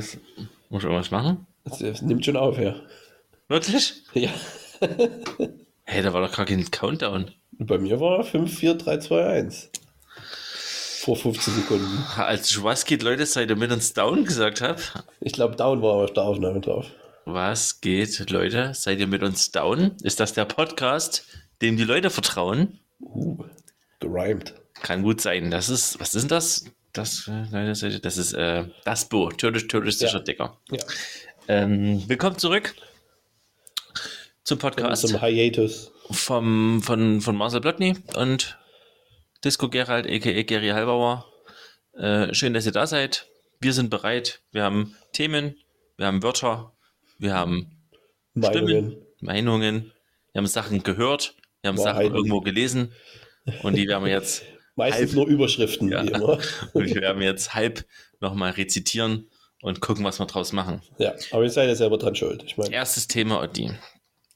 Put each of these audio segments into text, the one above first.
Das, muss ich irgendwas machen? Das nimmt schon auf, ja. Wirklich? Ja. Hey, da war doch gar kein Countdown. Bei mir war 5, 4, 3, 2, 1. Vor 15 Sekunden. Als ich was geht, Leute, seid ihr mit uns down gesagt habe. Ich glaube, Down war auf der Aufnahme drauf. Was geht, Leute? Seid ihr mit uns down? Ist das der Podcast, dem die Leute vertrauen? Uh, gerimt. Kann gut sein. Das ist, was ist denn das? Das, äh, das ist äh, das Bo, türkisch-touristischer Ja. Dicker. Ja. Ähm, willkommen zurück zum Podcast Zum Hiatus. vom, von, von Marcel Blotny und Disco Gerald, a.k.a. Gary Halbauer. Äh, schön, dass ihr da seid. Wir sind bereit. Wir haben Themen, wir haben Wörter, wir haben Meinungen. Stimmen, Meinungen, wir haben Sachen gehört, wir haben Sachen Wahrheiten. irgendwo gelesen und die werden wir jetzt, Meistens Halb- nur Überschriften, Ja. wie immer. und wir werden jetzt halb nochmal rezitieren und gucken, was wir draus machen. Ja, aber ihr seid ja selber dran schuld. Ich meine, Erstes Thema, Otti.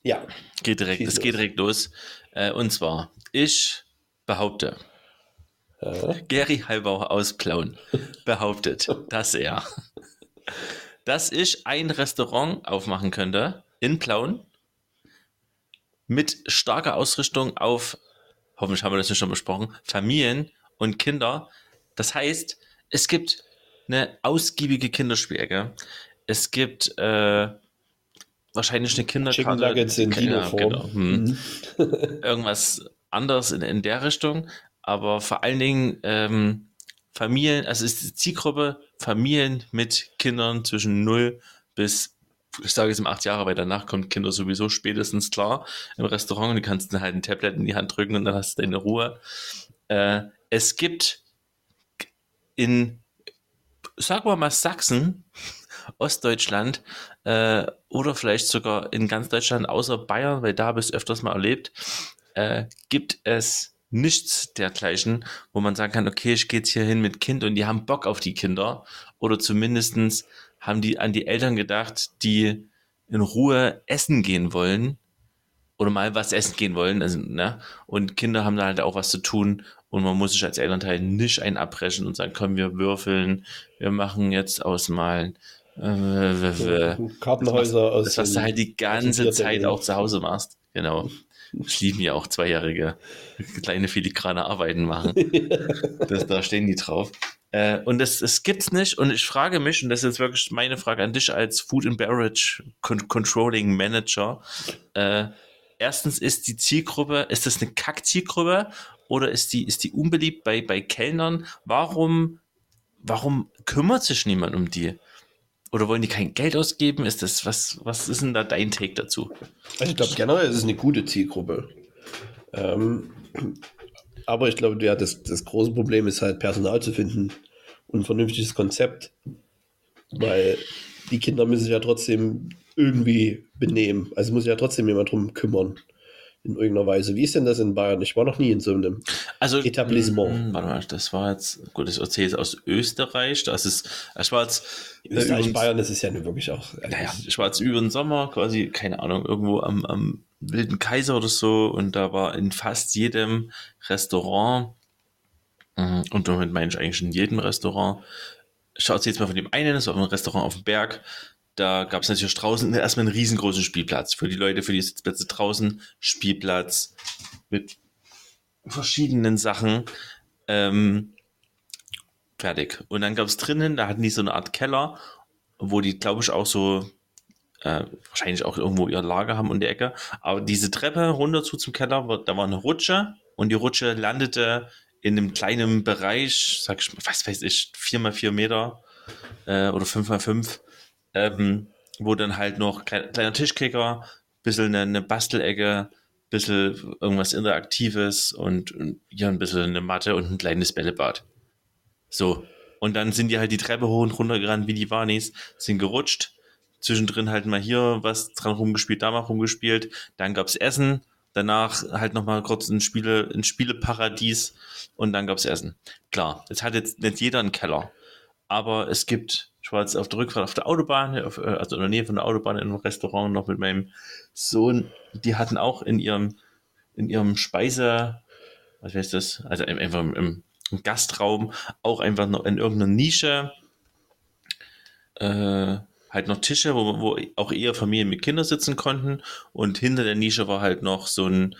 ja. Geht direkt, es los. geht direkt los. Äh, und zwar, ich behaupte, ja. Gary Halbauer aus Plauen behauptet, dass er, dass ich ein Restaurant aufmachen könnte in Plauen mit starker Ausrichtung auf, hoffentlich haben wir das nicht schon besprochen, Familien und Kinder. Das heißt, es gibt eine ausgiebige Kinderspielecke. Es gibt äh, wahrscheinlich eine Kinderkarte. Chicken Nuggets in Ja, Dino-Form. genau. Hm Mhm. irgendwas anderes in, in der Richtung, aber vor allen Dingen ähm, Familien, also ist die Zielgruppe Familien mit Kindern zwischen 0 bis, ich sage jetzt im 8 Jahre, weil danach kommt Kinder sowieso spätestens klar im Restaurant und du kannst dann halt ein Tablet in die Hand drücken und dann hast du deine Ruhe. Äh, es gibt in, sagen wir mal, Sachsen, Ostdeutschland äh, oder vielleicht sogar in ganz Deutschland außer Bayern, weil da habe ich es öfters mal erlebt, äh, gibt es nichts dergleichen, wo man sagen kann, okay, ich gehe jetzt hier hin mit Kind und die haben Bock auf die Kinder oder zumindestens haben die an die Eltern gedacht, die in Ruhe essen gehen wollen oder mal was essen gehen wollen, also, ne? Und Kinder haben da halt auch was zu tun und man muss sich als Elternteil nicht ein abbrechen und sagen, komm, wir würfeln, wir machen jetzt ausmalen. Äh, Kartenhäuser aus. das, was du halt die ganze Zeit auch zu Hause machst. Genau. Ich liebe ja auch zweijährige kleine filigrane Arbeiten machen. Das, da stehen die drauf. Äh, und das, das gibt's nicht. Und ich frage mich, und das ist jetzt wirklich meine Frage an dich als Food and Beverage Con Controlling Manager. Äh, erstens ist die Zielgruppe, ist das eine Kack-Zielgruppe oder ist die, ist die unbeliebt bei, bei Kellnern? Warum, warum kümmert sich niemand um die? Oder wollen die kein Geld ausgeben? Ist das, was, was ist denn da dein Take dazu? Also ich glaube generell ist es eine gute Zielgruppe. Ähm, aber ich glaube, ja, das, das große Problem ist halt Personal zu finden und ein vernünftiges Konzept. Weil die Kinder müssen sich ja trotzdem irgendwie benehmen. Also muss sich ja trotzdem jemand drum kümmern. In irgendeiner Weise. Wie ist denn das in Bayern? Ich war noch nie in so einem. Also, Etablissement. mh, Warte mal, das war jetzt, gut, ich erzähle jetzt aus Österreich. Das ist, ich war jetzt, Österreich, übrigens- Bayern, das ist ja nun wirklich auch. naja, ich war jetzt über den Sommer quasi, keine Ahnung, irgendwo am, am Wilden Kaiser oder so und da war in fast jedem Restaurant, mh, und damit meine ich eigentlich in jedem Restaurant, schaut jetzt mal von dem einen, das war ein Restaurant auf dem Berg, da gab es natürlich draußen erstmal einen riesengroßen Spielplatz für die Leute, für die Sitzplätze draußen, Spielplatz mit verschiedenen Sachen. Ähm, fertig. Und dann gab es drinnen, da hatten die so eine Art Keller, wo die, glaube ich, auch so äh, wahrscheinlich auch irgendwo ihr Lager haben in der Ecke. Aber diese Treppe runter zu zum Keller, da war eine Rutsche und die Rutsche landete in einem kleinen Bereich, sag ich mal, was weiß ich, vier mal vier Meter äh, oder fünf mal fünf, ähm, wo dann halt noch klein, kleiner Tischkicker, bisschen eine, eine Bastelecke, bisschen irgendwas Interaktives und, und hier ein bisschen eine Matte und ein kleines Bällebad. So. Und dann sind die halt die Treppe hoch und runter gerannt, wie die Warnis, sind gerutscht. Zwischendrin halt mal hier was dran rumgespielt, da mal rumgespielt. Dann gab's Essen. Danach halt nochmal kurz ein, Spiele, ein Spieleparadies. Und dann gab's Essen. Klar, jetzt hat jetzt nicht jeder einen Keller. Aber es gibt, ich war jetzt auf der Rückfahrt auf der Autobahn, auf, äh, also in der Nähe von der Autobahn in einem Restaurant noch mit meinem Sohn. Die hatten auch in ihrem, in ihrem Speise, was heißt das? Also einfach im, im, im Gastraum auch einfach noch in irgendeiner Nische äh, halt noch Tische, wo, wo auch eher Familien mit Kindern sitzen konnten. Und hinter der Nische war halt noch so ein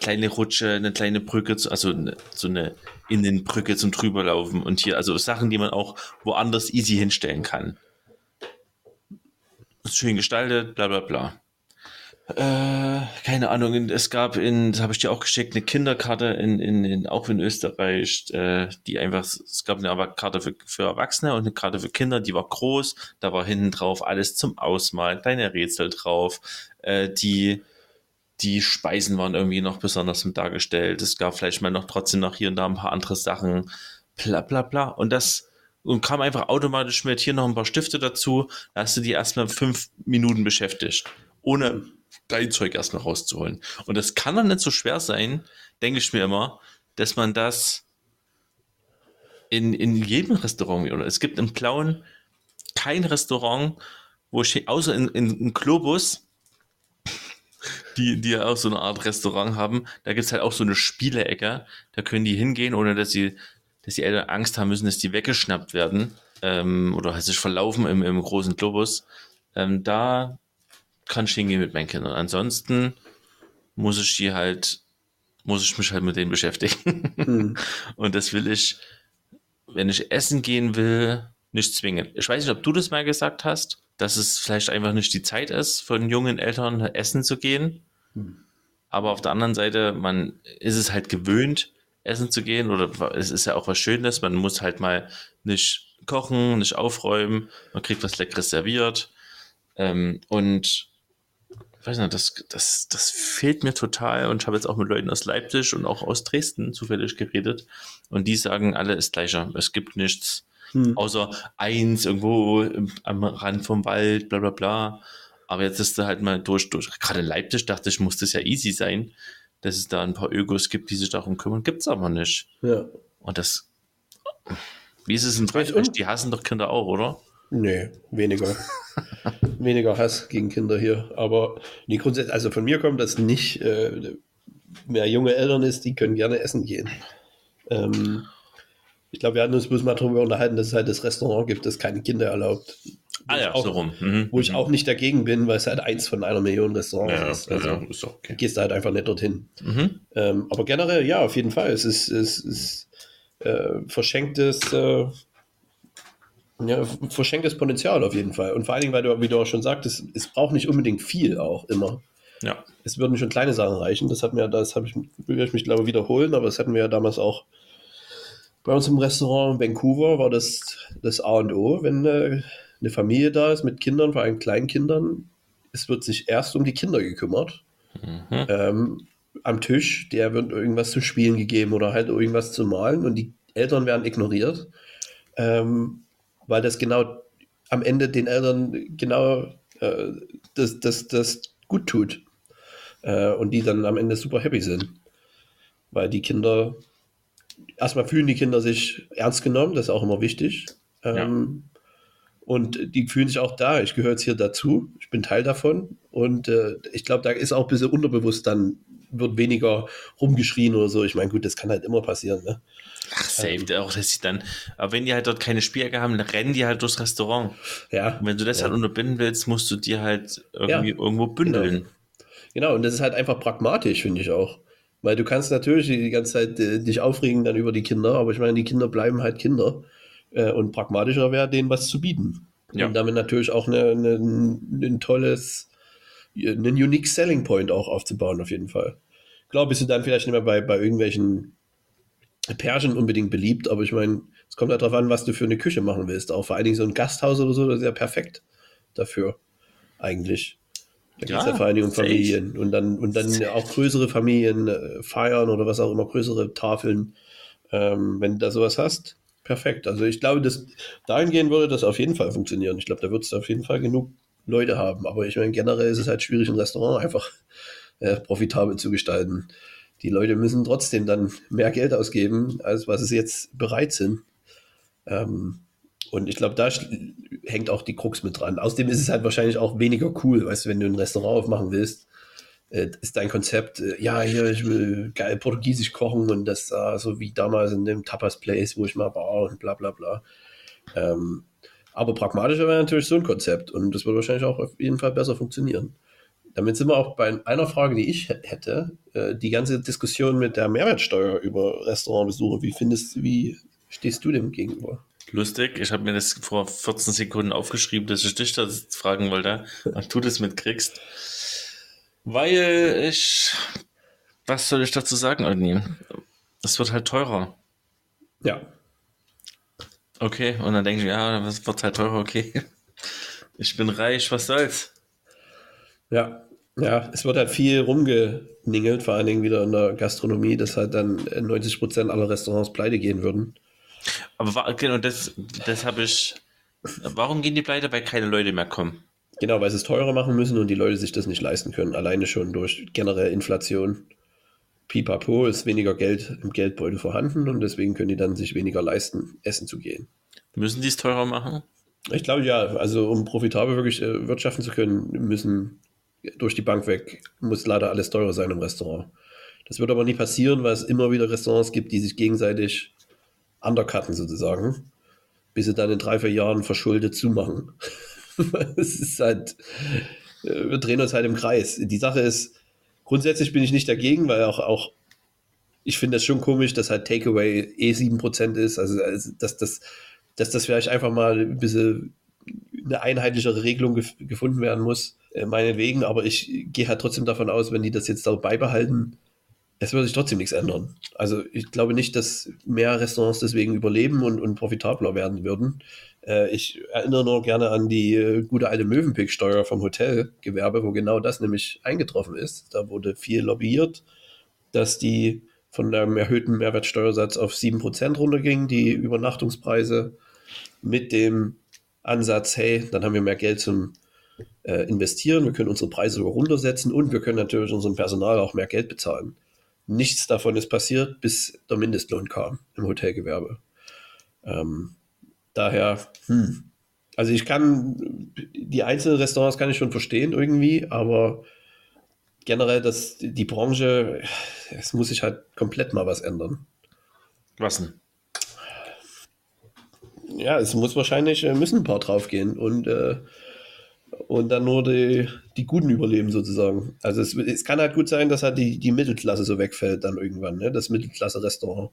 kleine Rutsche, eine kleine Brücke, also eine, so eine Innenbrücke zum drüberlaufen und hier, also Sachen, die man auch woanders easy hinstellen kann. Schön gestaltet, bla bla bla. Äh, keine Ahnung, es gab in, das habe ich dir auch geschickt, eine Kinderkarte in, in, in auch in Österreich, äh, die einfach, es gab eine Karte für, für Erwachsene und eine Karte für Kinder, die war groß, da war hinten drauf alles zum Ausmalen, kleine Rätsel drauf, äh, die, die Speisen waren irgendwie noch besonders mit dargestellt. Es gab vielleicht mal noch trotzdem noch hier und da ein paar andere Sachen, bla bla bla. Und das und kam einfach automatisch mit hier noch ein paar Stifte dazu. Da hast du die erstmal fünf Minuten beschäftigt, ohne dein Zeug erstmal rauszuholen. Und das kann dann nicht so schwer sein, denke ich mir immer, dass man das in, in jedem Restaurant, oder es gibt im Plauen kein Restaurant, wo ich, außer in, in, in Globus, die, die ja auch so eine Art Restaurant haben, da gibt es halt auch so eine Spielecke, da können die hingehen, ohne dass sie, dass die Eltern Angst haben müssen, dass die weggeschnappt werden ähm, oder halt sich verlaufen im, im großen Globus. Ähm, da kann ich hingehen mit meinen Kindern. Ansonsten muss ich die halt, muss ich mich halt mit denen beschäftigen. Mhm. Und das will ich, wenn ich essen gehen will, nicht zwingen. Ich weiß nicht, ob du das mal gesagt hast, dass es vielleicht einfach nicht die Zeit ist, von jungen Eltern essen zu gehen. Mhm. Aber auf der anderen Seite, man ist es halt gewöhnt, essen zu gehen, oder es ist ja auch was Schönes, man muss halt mal nicht kochen, nicht aufräumen, man kriegt was Leckeres serviert. Ähm, und weiß nicht, das, das, das fehlt mir total und ich habe jetzt auch mit Leuten aus Leipzig und auch aus Dresden zufällig geredet und die sagen, alle ist gleicher. Es gibt nichts hm. außer eins irgendwo am Rand vom Wald, bla bla bla. Aber jetzt ist da halt mal durch, durch. Gerade Leipzig dachte ich, muss das ja easy sein, dass es da ein paar Ökos gibt, die sich darum kümmern. Gibt es aber nicht. Ja. Und das. Wie ist es in Dresden? Die hassen doch Kinder auch, oder? Nee, weniger. weniger Hass gegen Kinder hier. Aber nee, grundsätzlich, also von mir kommt das nicht. Äh, wer junge Eltern ist, die können gerne essen gehen. Ähm, ich glaube, wir hatten uns bloß mal darüber unterhalten, dass es halt das Restaurant gibt, das keine Kinder erlaubt. Ah ja, auch, so rum. Mhm. Wo ich auch nicht dagegen bin, weil es halt eins von einer Million Restaurants ja, ist. Also ja, ist okay. gehst da halt einfach nicht dorthin. Mhm. Ähm, aber generell, ja, auf jeden Fall. Es ist, es ist äh, verschenktes äh, ja, verschenktes Potenzial auf jeden Fall. Und vor allen Dingen, weil du, wie du auch schon sagtest, es braucht nicht unbedingt viel auch immer. Ja. Es würden schon kleine Sachen reichen. Das hat mir, das habe ich, will ich mich glaube wiederholen, aber das hatten wir ja damals auch bei uns im Restaurant in Vancouver war das das A und O, wenn eine, eine Familie da ist mit Kindern, vor allem Kleinkindern. Es wird sich erst um die Kinder gekümmert. Mhm. Ähm, am Tisch, der wird irgendwas zu spielen gegeben oder halt irgendwas zu malen und die Eltern werden ignoriert. Ähm, weil das genau am Ende den Eltern genau äh, das, das, das gut tut äh, und die dann am Ende super happy sind. Weil die Kinder, erstmal fühlen die Kinder sich ernst genommen, das ist auch immer wichtig. Ähm, ja. Und die fühlen sich auch da, ich gehöre jetzt hier dazu, ich bin Teil davon. Und äh, ich glaube, da ist auch ein bisschen unterbewusst dann, wird weniger rumgeschrien oder so. Ich meine, gut, das kann halt immer passieren. Ne? Ach, safe, ähm, auch dass sie dann, aber wenn die halt dort keine Spielecke haben, dann rennen die halt durchs Restaurant. Ja. Und wenn du das ja. halt unterbinden willst, musst du dir halt irgendwie ja. irgendwo bündeln. Genau. genau, und das ist halt einfach pragmatisch, finde ich auch. Weil du kannst natürlich die ganze Zeit äh, dich aufregen dann über die Kinder, aber ich meine, die Kinder bleiben halt Kinder. Äh, und pragmatischer wäre, denen was zu bieten. Ja. Und damit natürlich auch eine, eine, ein tolles, einen unique Selling Point auch aufzubauen, auf jeden Fall. Klar bist du dann vielleicht nicht mehr bei, bei irgendwelchen Pärchen unbedingt beliebt, aber ich meine, es kommt ja darauf an, was du für eine Küche machen willst. Auch vor allen Dingen so ein Gasthaus oder so, das ist ja perfekt dafür, eigentlich. Da geht es ja, ja vor allen Dingen um Familien echt. und dann, und dann auch größere Familien äh, feiern oder was auch immer, größere Tafeln. Ähm, wenn du da sowas hast, perfekt. Also ich glaube, dass dahingehend würde das auf jeden Fall funktionieren. Ich glaube, da wird es auf jeden Fall genug Leute haben. Aber ich meine, generell ist es halt schwierig, ein Restaurant einfach äh, profitabel zu gestalten die Leute müssen trotzdem dann mehr Geld ausgeben, als was sie jetzt bereit sind. Ähm, und ich glaube, da hängt auch die Krux mit dran. Außerdem ist es halt wahrscheinlich auch weniger cool, weißt du, wenn du ein Restaurant aufmachen willst, äh, ist dein Konzept, äh, ja, hier, ich will geil portugiesisch kochen und das äh, so wie damals in dem Tapas Place, wo ich mal war und bla bla bla. Ähm, Aber pragmatischer wäre natürlich so ein Konzept und das würde wahrscheinlich auch auf jeden Fall besser funktionieren. Damit sind wir auch bei einer Frage, die ich hätte. Äh, die ganze Diskussion mit der Mehrwertsteuer über Restaurantbesuche. Wie findest wie stehst du dem gegenüber? Lustig, ich habe mir das vor 14 Sekunden aufgeschrieben, dass ich dich das fragen wollte, ob du das mitkriegst. Weil ich, was soll ich dazu sagen, Odni? Es wird halt teurer. Ja. Okay, und dann denke ich, ja, es wird halt teurer, okay. Ich bin reich, was soll's? Ja, ja, es wird halt viel rumgeningelt, vor allen Dingen wieder in der Gastronomie, dass halt dann 90 Prozent aller Restaurants pleite gehen würden. Aber genau, das, das habe ich. Warum gehen die pleite? Weil keine Leute mehr kommen. Genau, weil sie es teurer machen müssen und die Leute sich das nicht leisten können. Alleine schon durch generelle Inflation. Pipapo ist weniger Geld im Geldbeutel vorhanden und deswegen können die dann sich weniger leisten, essen zu gehen. Müssen die es teurer machen? Ich glaube ja, also um profitabel wirklich äh, wirtschaften zu können, müssen durch die Bank weg, muss leider alles teurer sein im Restaurant. Das wird aber nie passieren, weil es immer wieder Restaurants gibt, die sich gegenseitig undercutten sozusagen, bis sie dann in drei, vier Jahren verschuldet zumachen. es ist halt, äh, wir drehen uns halt im Kreis. Die Sache ist, grundsätzlich bin ich nicht dagegen, weil auch, auch ich finde das schon komisch, dass halt Takeaway eh 7% ist, also, also dass, das, dass das vielleicht einfach mal ein bisschen eine einheitlichere Regelung gef gefunden werden muss, äh, meinetwegen, aber ich gehe halt trotzdem davon aus, wenn die das jetzt da beibehalten, es würde sich trotzdem nichts ändern. Also ich glaube nicht, dass mehr Restaurants deswegen überleben und, und profitabler werden würden. Äh, ich erinnere nur gerne an die äh, gute alte Mövenpick-Steuer vom Hotelgewerbe, wo genau das nämlich eingetroffen ist. Da wurde viel lobbyiert, dass die von einem erhöhten Mehrwertsteuersatz auf 7% runterging, die Übernachtungspreise mit dem Ansatz, hey, dann haben wir mehr Geld zum äh, investieren, wir können unsere Preise sogar runtersetzen und wir können natürlich unserem Personal auch mehr Geld bezahlen. Nichts davon ist passiert, bis der Mindestlohn kam im Hotelgewerbe. Ähm, daher, hm. also ich kann, die einzelnen Restaurants kann ich schon verstehen irgendwie, aber generell das, die Branche, es muss sich halt komplett mal was ändern. Was denn? Ja, es muss wahrscheinlich, äh, müssen ein paar draufgehen und äh, und dann nur die, die Guten überleben sozusagen. Also es, es kann halt gut sein, dass halt die, die Mittelklasse so wegfällt dann irgendwann, ne? das Mittelklasse-Restaurant.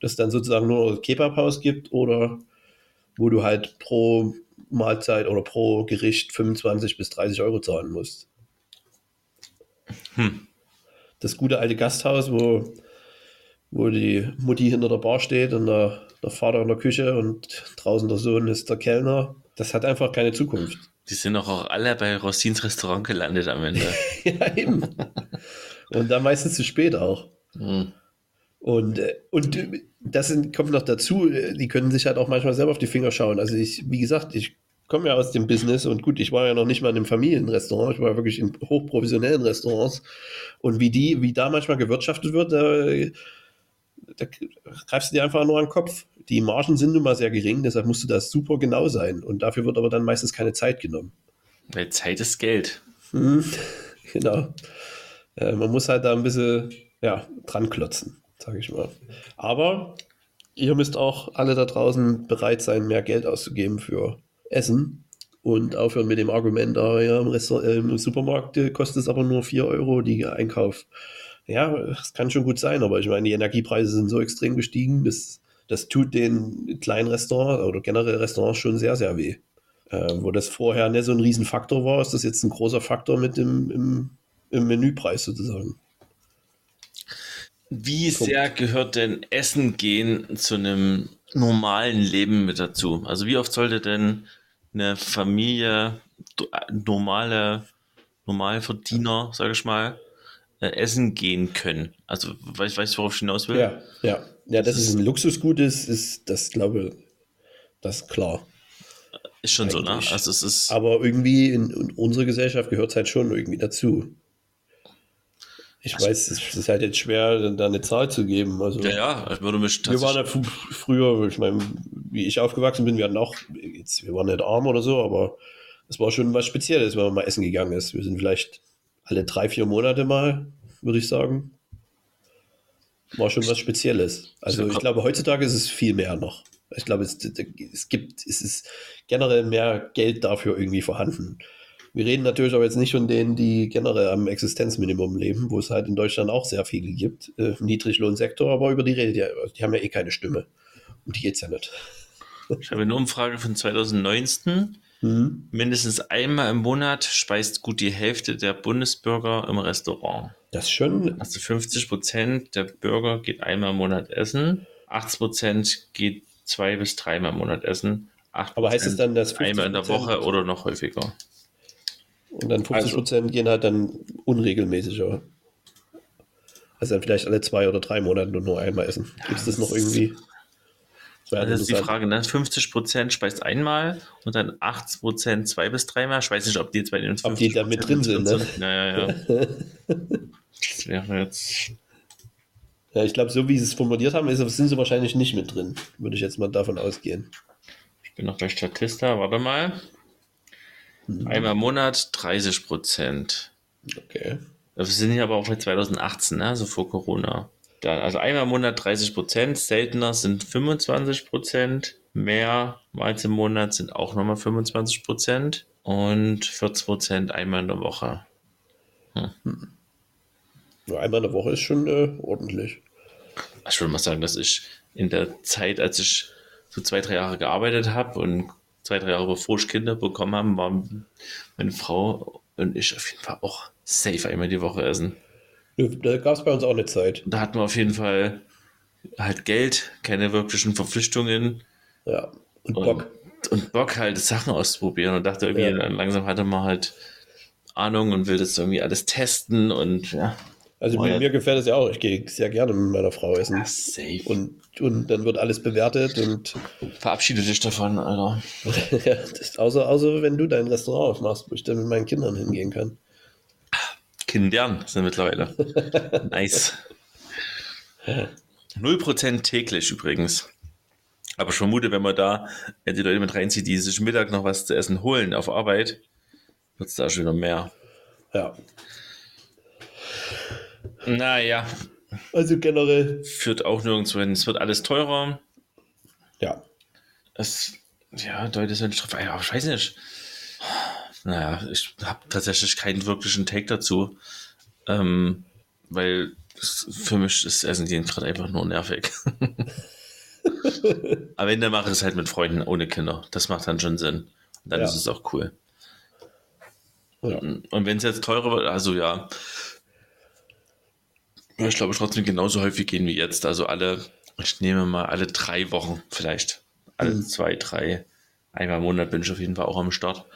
Das dann sozusagen nur Kebabhaus gibt oder wo du halt pro Mahlzeit oder pro Gericht 25 bis 30 Euro zahlen musst. Hm. Das gute alte Gasthaus, wo, wo die Mutti hinter der Bar steht und der, der Vater in der Küche und draußen der Sohn ist der Kellner, das hat einfach keine Zukunft. Die sind doch auch alle bei Rossins Restaurant gelandet am Ende. ja, eben. Und dann meistens zu spät auch. Mhm. Und, äh, und das kommt noch dazu, die können sich halt auch manchmal selber auf die Finger schauen. Also ich, wie gesagt, ich komme ja aus dem Business und gut, ich war ja noch nicht mal in einem Familienrestaurant, ich war wirklich in hochprofessionellen Restaurants. Und wie die, wie da manchmal gewirtschaftet wird, da, da greifst du dir einfach nur an den Kopf die Margen sind nun mal sehr gering, deshalb musst du das super genau sein. Und dafür wird aber dann meistens keine Zeit genommen. Weil Zeit ist Geld. Mhm, genau. Äh, man muss halt da ein bisschen ja, dran klotzen, sage ich mal. Aber ihr müsst auch alle da draußen bereit sein, mehr Geld auszugeben für Essen und aufhören mit dem Argument, oh, ja, im, äh, im, Supermarkt kostet es aber nur 4 Euro die Einkauf. Ja, das kann schon gut sein, aber ich meine, die Energiepreise sind so extrem gestiegen, dass das tut den kleinen Restaurants oder generell Restaurants schon sehr, sehr weh. Äh, wo das vorher nicht so ein Riesenfaktor war, ist das jetzt ein großer Faktor mit dem im, im Menüpreis sozusagen. Wie Punkt. sehr gehört denn Essen gehen zu einem normalen Leben mit dazu? Also wie oft sollte denn eine Familie, normale, Normalverdiener, sage ich mal, äh, essen gehen können? Also weißt du, worauf ich hinaus will? Ja, ja. Ja, dass es ein Luxusgut ist, ist das, glaube ich, das ist klar. Ist schon Eigentlich. so, ne? Also es ist Aber irgendwie in, in unserer Gesellschaft gehört es halt schon irgendwie dazu. Ich also, weiß, es ist halt jetzt schwer, da eine Zahl zu geben. Also, ja, ja, ich würde mich Wir waren ja früher, ich meine, wie ich aufgewachsen bin, wir hatten auch, jetzt, wir waren nicht arm oder so, aber es war schon was Spezielles, wenn man mal essen gegangen ist. Wir sind vielleicht alle drei, vier Monate mal, würde ich sagen war schon was Spezielles. Also ich glaube, heutzutage ist es viel mehr noch. Ich glaube, es, es gibt, es ist generell mehr Geld dafür irgendwie vorhanden. Wir reden natürlich aber jetzt nicht von denen, die generell am Existenzminimum leben, wo es halt in Deutschland auch sehr viele gibt. Äh, Niedriglohnsektor, aber über die redet ja, die haben ja eh keine Stimme. Um die geht es ja nicht. Ich habe eine Umfrage von 2019. Mhm. Mindestens einmal im Monat speist gut die Hälfte der Bundesbürger im Restaurant. Das ist schon. Also 50 Prozent der Bürger geht einmal im Monat essen. 80 Prozent geht zwei bis dreimal im Monat essen. Aber heißt es dann, dass einmal in der Woche oder noch häufiger? Und dann 50 also Prozent also, gehen halt dann unregelmäßiger. Also dann vielleicht alle zwei oder drei Monate nur einmal essen. Gibt es das noch irgendwie? Das, also das ist die Frage, ne? 50 Prozent speist einmal und dann 80 Prozent zwei bis dreimal. Ich weiß nicht, ob die jetzt bei den 50 Ob die da mit drin sind, ne? Naja, ja. das wäre jetzt. Ja, ich glaube, so wie sie es formuliert haben, ist, sind sie wahrscheinlich nicht mit drin. Würde ich jetzt mal davon ausgehen. Ich bin noch bei Statista, warte mal. Mhm. Einmal im Monat 30 Prozent. Okay. Wir sind hier aber auch bei 2018, ne? also vor Corona. Da, also einmal im Monat 30 Prozent, seltener sind 25 Prozent, mehr als im Monat sind auch nochmal 25 Prozent und 40 Prozent einmal in der Woche. Hm. Hm. Einmal in der Woche ist schon äh, ordentlich. Ich würde mal sagen, dass ich in der Zeit, als ich so zwei, drei Jahre gearbeitet habe und zwei, drei Jahre bevor ich Kinder bekommen habe, waren meine Frau und ich auf jeden Fall auch safe einmal die Woche essen. Da gab es bei uns auch eine Zeit. Da hatten wir auf jeden Fall halt Geld, keine wirklichen Verpflichtungen. Ja, und Bock. Und, und Bock halt Sachen auszuprobieren und dachte irgendwie, ja. langsam hatte man halt Ahnung und will das irgendwie alles testen und ja. Also mir, mir, gefällt es ja auch. Ich gehe sehr gerne mit meiner Frau essen. Ja, safe. Und, und dann wird alles bewertet und. Verabschiede dich davon, Alter. ja, außer, außer wenn du dein Restaurant aufmachst, wo ich dann mit meinen Kindern hingehen kann. Kindern sind mittlerweile. nice. 0% täglich übrigens. Aber ich vermute, wenn man da die Leute mit reinzieht, die sich Mittag noch was zu essen holen auf Arbeit, wird es da schon wieder mehr. Ja. Naja. Also generell. Führt auch nirgendwo hin. Es wird alles teurer. Ja. Es, ja, Leute sind drauf. Ja, ich weiß nicht. Naja, ich habe tatsächlich keinen wirklichen Take dazu. Ähm, weil für mich ist Essen gerade einfach nur nervig. Aber wenn, dann mache ich es halt mit Freunden ohne Kinder. Das macht dann schon Sinn. Und dann ja. ist es auch cool. Ja. Und wenn es jetzt teurer wird, also ja, ich glaube trotzdem genauso häufig gehen wie jetzt. Also alle, ich nehme mal alle drei Wochen vielleicht. Alle mhm. zwei, drei. Einmal im Monat bin ich auf jeden Fall auch am Start.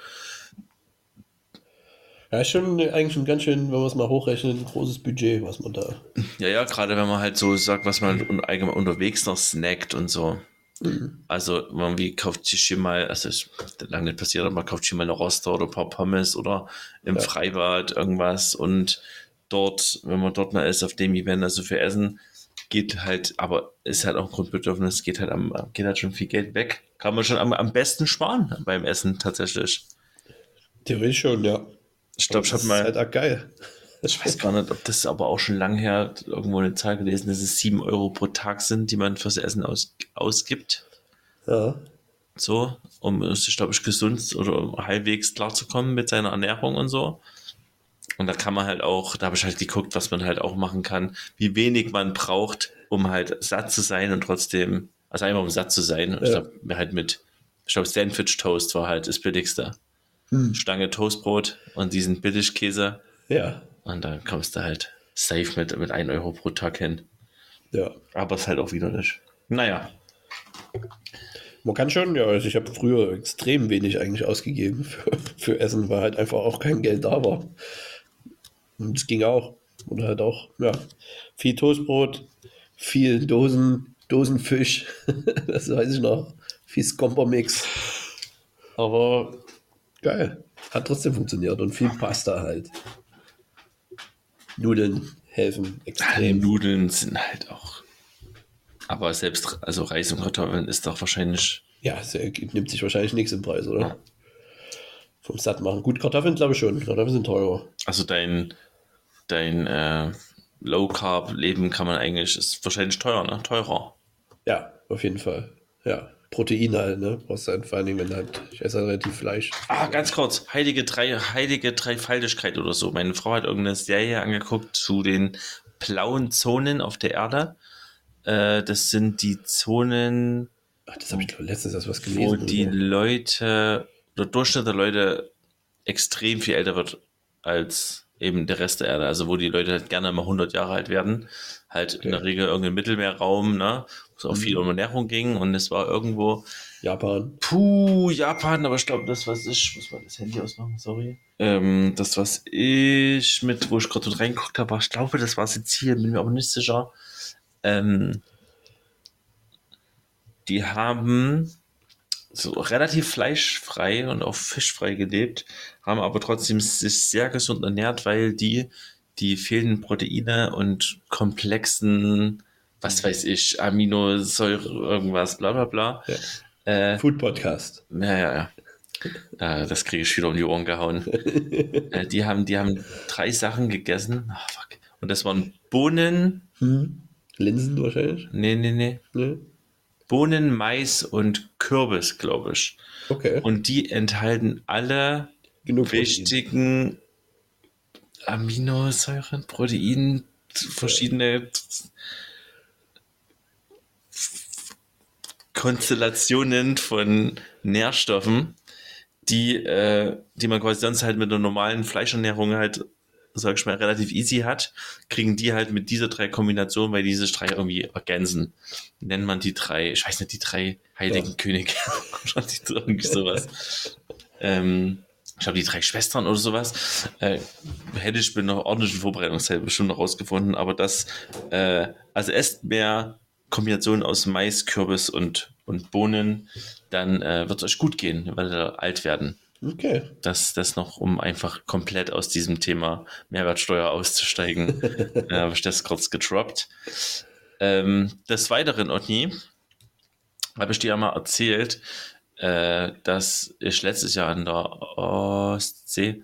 Ja, ist schon eigentlich ein ganz schön, wenn man es mal hochrechnet, ein großes Budget, was man da. Ja, ja, gerade wenn man halt so sagt, was man allgemein unterwegs noch snackt und so. Mhm. Also, man wie kauft sich hier mal, also ist lange nicht passiert, aber man kauft sich mal eine Roster oder ein paar Pommes oder im ja. Freibad irgendwas und dort, wenn man dort mal ist auf dem Event, also für Essen, geht halt, aber ist halt auch ein Grundbedürfnis, geht halt am, geht halt schon viel Geld weg. Kann man schon am, am besten sparen beim Essen tatsächlich. Theoretisch schon, ja. Ich glaube, ich habe mal. Ist halt auch geil. Ich weiß gar nicht, ob das aber auch schon lang her irgendwo eine Zahl gelesen, dass es 7 Euro pro Tag sind, die man fürs Essen aus, ausgibt. Ja. So, um sich, glaube ich, gesund oder halbwegs klarzukommen mit seiner Ernährung und so. Und da kann man halt auch, da habe ich halt geguckt, was man halt auch machen kann, wie wenig man braucht, um halt satt zu sein und trotzdem, also einfach um satt zu sein. Ja. Ich glaube, halt mit, ich glaube, Sandwich Toast war halt das Billigste. Hm. Stange Toastbrot und diesen Billigkäse. Ja. Und dann kommst du halt safe mit, mit 1 Euro pro Tag hin. Ja. Aber es ist halt auch wieder nicht. Naja. Man kann schon, ja, also ich habe früher extrem wenig eigentlich ausgegeben für, für Essen, weil halt einfach auch kein Geld da war. Und es ging auch. Oder halt auch, ja, viel Toastbrot, viel Dosen, Dosenfisch, das weiß ich noch, viel Scomper-Mix. Aber geil, hat trotzdem funktioniert und viel Pasta halt. Nudeln helfen extrem. Nudeln sind halt auch. Aber selbst, also Reis und Kartoffeln ist doch wahrscheinlich. Ja, es nimmt sich wahrscheinlich nichts im Preis, oder? Ja. Vom Satt machen. Gut, Kartoffeln glaube ich schon. Kartoffeln sind teurer. Also dein dein äh, Low Carb Leben kann man eigentlich, ist wahrscheinlich teuer, ne? Teurer. Ja, auf jeden Fall. Ja, Protein halt, ne? Brauchst du halt vor allen Dingen, wenn halt, ich esse halt relativ Fleisch. Ah, ganz kurz. Heilige, Drei, Heilige Dreifaltigkeit oder so. Meine Frau hat irgendeine Serie angeguckt zu den blauen Zonen auf der Erde. Äh, das sind die Zonen, Ach, das habe ich glaub, letztens erst was wo gelesen. die oder? Leute, der Durchschnitt der Leute extrem viel älter wird als eben der Rest der Erde. Also wo die Leute halt gerne mal 100 Jahre alt werden. Halt in der Regel irgendein Mittelmeerraum, ne? Wo es auch viel um Ernährung ging. Und es war irgendwo, Japan. puh, Japan, aber ich glaube, das, was ich, muss mal das Handy ausmachen, sorry. Ähm, das, was ich mit, wo ich gerade so reingeguckt habe, war, ich glaube, das war Sizilien, bin mir aber nicht sicher. Ähm, die haben so relativ fleischfrei und auch fischfrei gelebt, haben aber trotzdem sich sehr gesund ernährt, weil die die fehlenden Proteine und komplexen, was weiß ich, Aminosäure, irgendwas, bla bla bla. Ja. Äh, Food Podcast. ja, ja, ja. Äh, das kriege ich wieder um die Ohren gehauen. äh, die, haben, die haben drei Sachen gegessen. Fuck. Und das waren Bohnen. Hm. Linsen wahrscheinlich. Nee, nee, nee. Ne? Bohnen, Mais und Kürbis, glaube ich. Okay. Und die enthalten alle Genug wichtigen Aminosäuren, Protein, verschiedene Konstellationen von Nährstoffen, die, äh, die man quasi sonst halt mit einer normalen Fleischernährung halt, sag ich mal, relativ easy hat, kriegen die halt mit dieser drei Kombinationen, weil diese drei irgendwie ergänzen. Nennt man die drei, ich weiß nicht, die drei heiligen Ja. Könige. irgendwie sowas. ähm, ich glaube, die drei Schwestern oder sowas. Äh, hätte ich mit einer ordentlichen Vorbereitungszeit bestimmt noch rausgefunden, aber das, äh, also esst mehr Kombinationen aus Mais, Kürbis und, und Bohnen, dann äh, wird es euch gut gehen, weil ihr alt werden. Okay. Das, das noch, um einfach komplett aus diesem Thema Mehrwertsteuer auszusteigen, äh, habe ich das kurz gedroppt. Ähm, des Weiteren, Otni, habe ich dir ja mal erzählt, äh, dass ich letztes Jahr in der Ostsee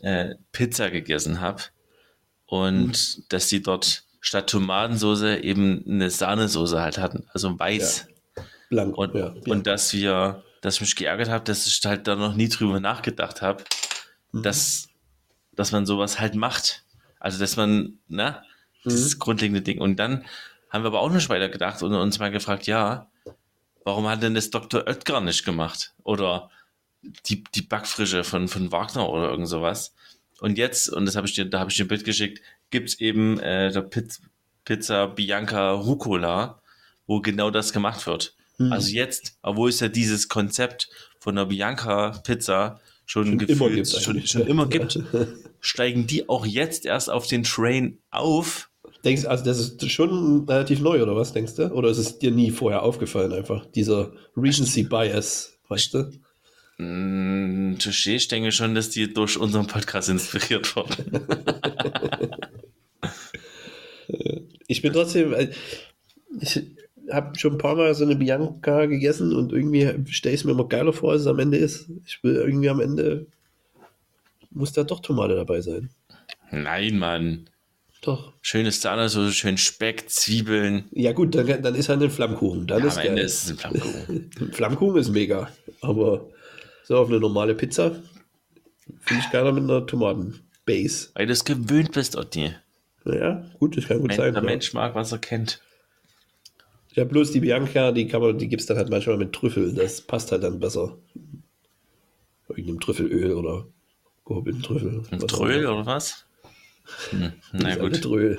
äh, Pizza gegessen habe und dass sie dort statt Tomatensoße eben eine Sahnesoße halt hatten, also weiß. Blank. Und, ja. und dass wir, dass ich mich geärgert habe, dass ich halt da noch nie drüber nachgedacht habe, Mhm. dass, dass man sowas halt macht. Also, dass man, ne, dieses Mhm. grundlegende Ding. Und dann haben wir aber auch nicht weiter gedacht und uns mal gefragt, ja, warum hat denn das Dr. Oetker nicht gemacht? Oder die, die Backfrische von, von Wagner oder irgend sowas. Und jetzt, und das habe ich dir, da habe ich dir ein Bild geschickt, gibt's eben äh, der Piz, Pizza Bianca Rucola, wo genau das gemacht wird. Mhm. Also jetzt, obwohl es ja dieses Konzept von der Bianca Pizza schon, Schon gefühlt, immer gibt schon, schon immer gibt, steigen die auch jetzt erst auf den Train auf. Denkst also das ist schon relativ neu, oder was, denkst du? Oder ist es dir nie vorher aufgefallen, einfach? Dieser Recency Bias, weißt du? Mm, Touché, ich denke schon, dass die durch unseren Podcast inspiriert wurden. Ich bin trotzdem, äh, ich habe schon ein paar Mal so eine Bianca gegessen und irgendwie stelle ich es mir immer geiler vor, als es am Ende ist. Ich will irgendwie am Ende, muss da doch Tomate dabei sein. Nein, Mann. Doch. Schönes Sahne, so schön Speck, Zwiebeln. Ja gut, dann, dann ist halt ein Flammkuchen. Dann Ja, ist am Ende geil. ist es ein Flammkuchen. Ein Flammkuchen ist mega. Aber so auf eine normale Pizza finde ich geiler mit einer Tomatenbase. Weil du es gewöhnt bist, Otti. Naja, gut, das kann gut Wenn sein. der ja. Mensch mag, was er kennt. Ja, bloß die Bianca, die kann man, die gibt es dann halt manchmal mit Trüffel. Das passt halt dann besser. Irgendeinem Trüffelöl oder gehobelten Trüffel. Ein immer. oder was? Hm, Das na gut. Tröll.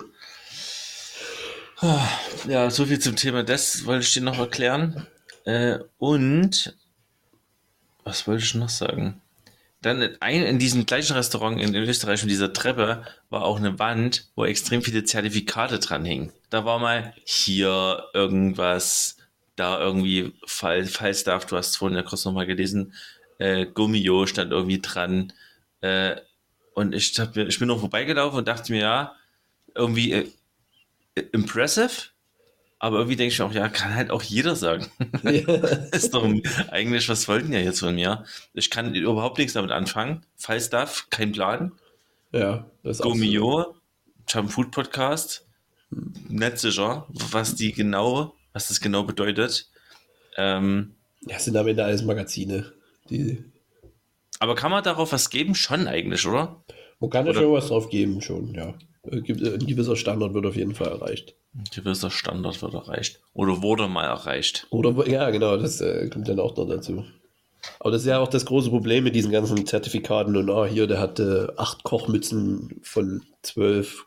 Ja, so viel zum Thema. Das wollte ich dir noch erklären. Äh, und was wollte ich noch sagen? Dann in, ein, in diesem gleichen Restaurant in Österreich mit dieser Treppe war auch eine Wand, wo extrem viele Zertifikate dran hingen. Da war mal hier irgendwas, da irgendwie Fall, Fallstaff, du hast es vorhin ja kurz nochmal gelesen, äh, Gummio stand irgendwie dran. Äh, und ich, hab, ich bin noch vorbeigelaufen und dachte mir, ja, irgendwie äh, impressive, aber irgendwie denke ich mir auch, ja, kann halt auch jeder sagen. Ja. ist doch eigentlich, was wollten ja jetzt von mir? Ich kann überhaupt nichts damit anfangen. Fallstuff, kein Plan. ja, das ist. Gomio, Jump Food Podcast, nicht sicher, was die genau, was das genau bedeutet. Ähm, Ja, es sind am Ende alles Magazine. Die, Aber kann man darauf was geben? Schon eigentlich, oder? man kann ja Oder- schon was drauf geben, schon, ja. Äh, gibt- Ein gewisser Standard wird auf jeden Fall erreicht. Ein gewisser Standard wird erreicht. Oder wurde mal erreicht. Oder, wo- ja, genau, das äh, kommt dann auch noch dazu. Aber das ist ja auch das große Problem mit diesen ganzen Zertifikaten und ah, hier, der hatte acht Kochmützen von zwölf.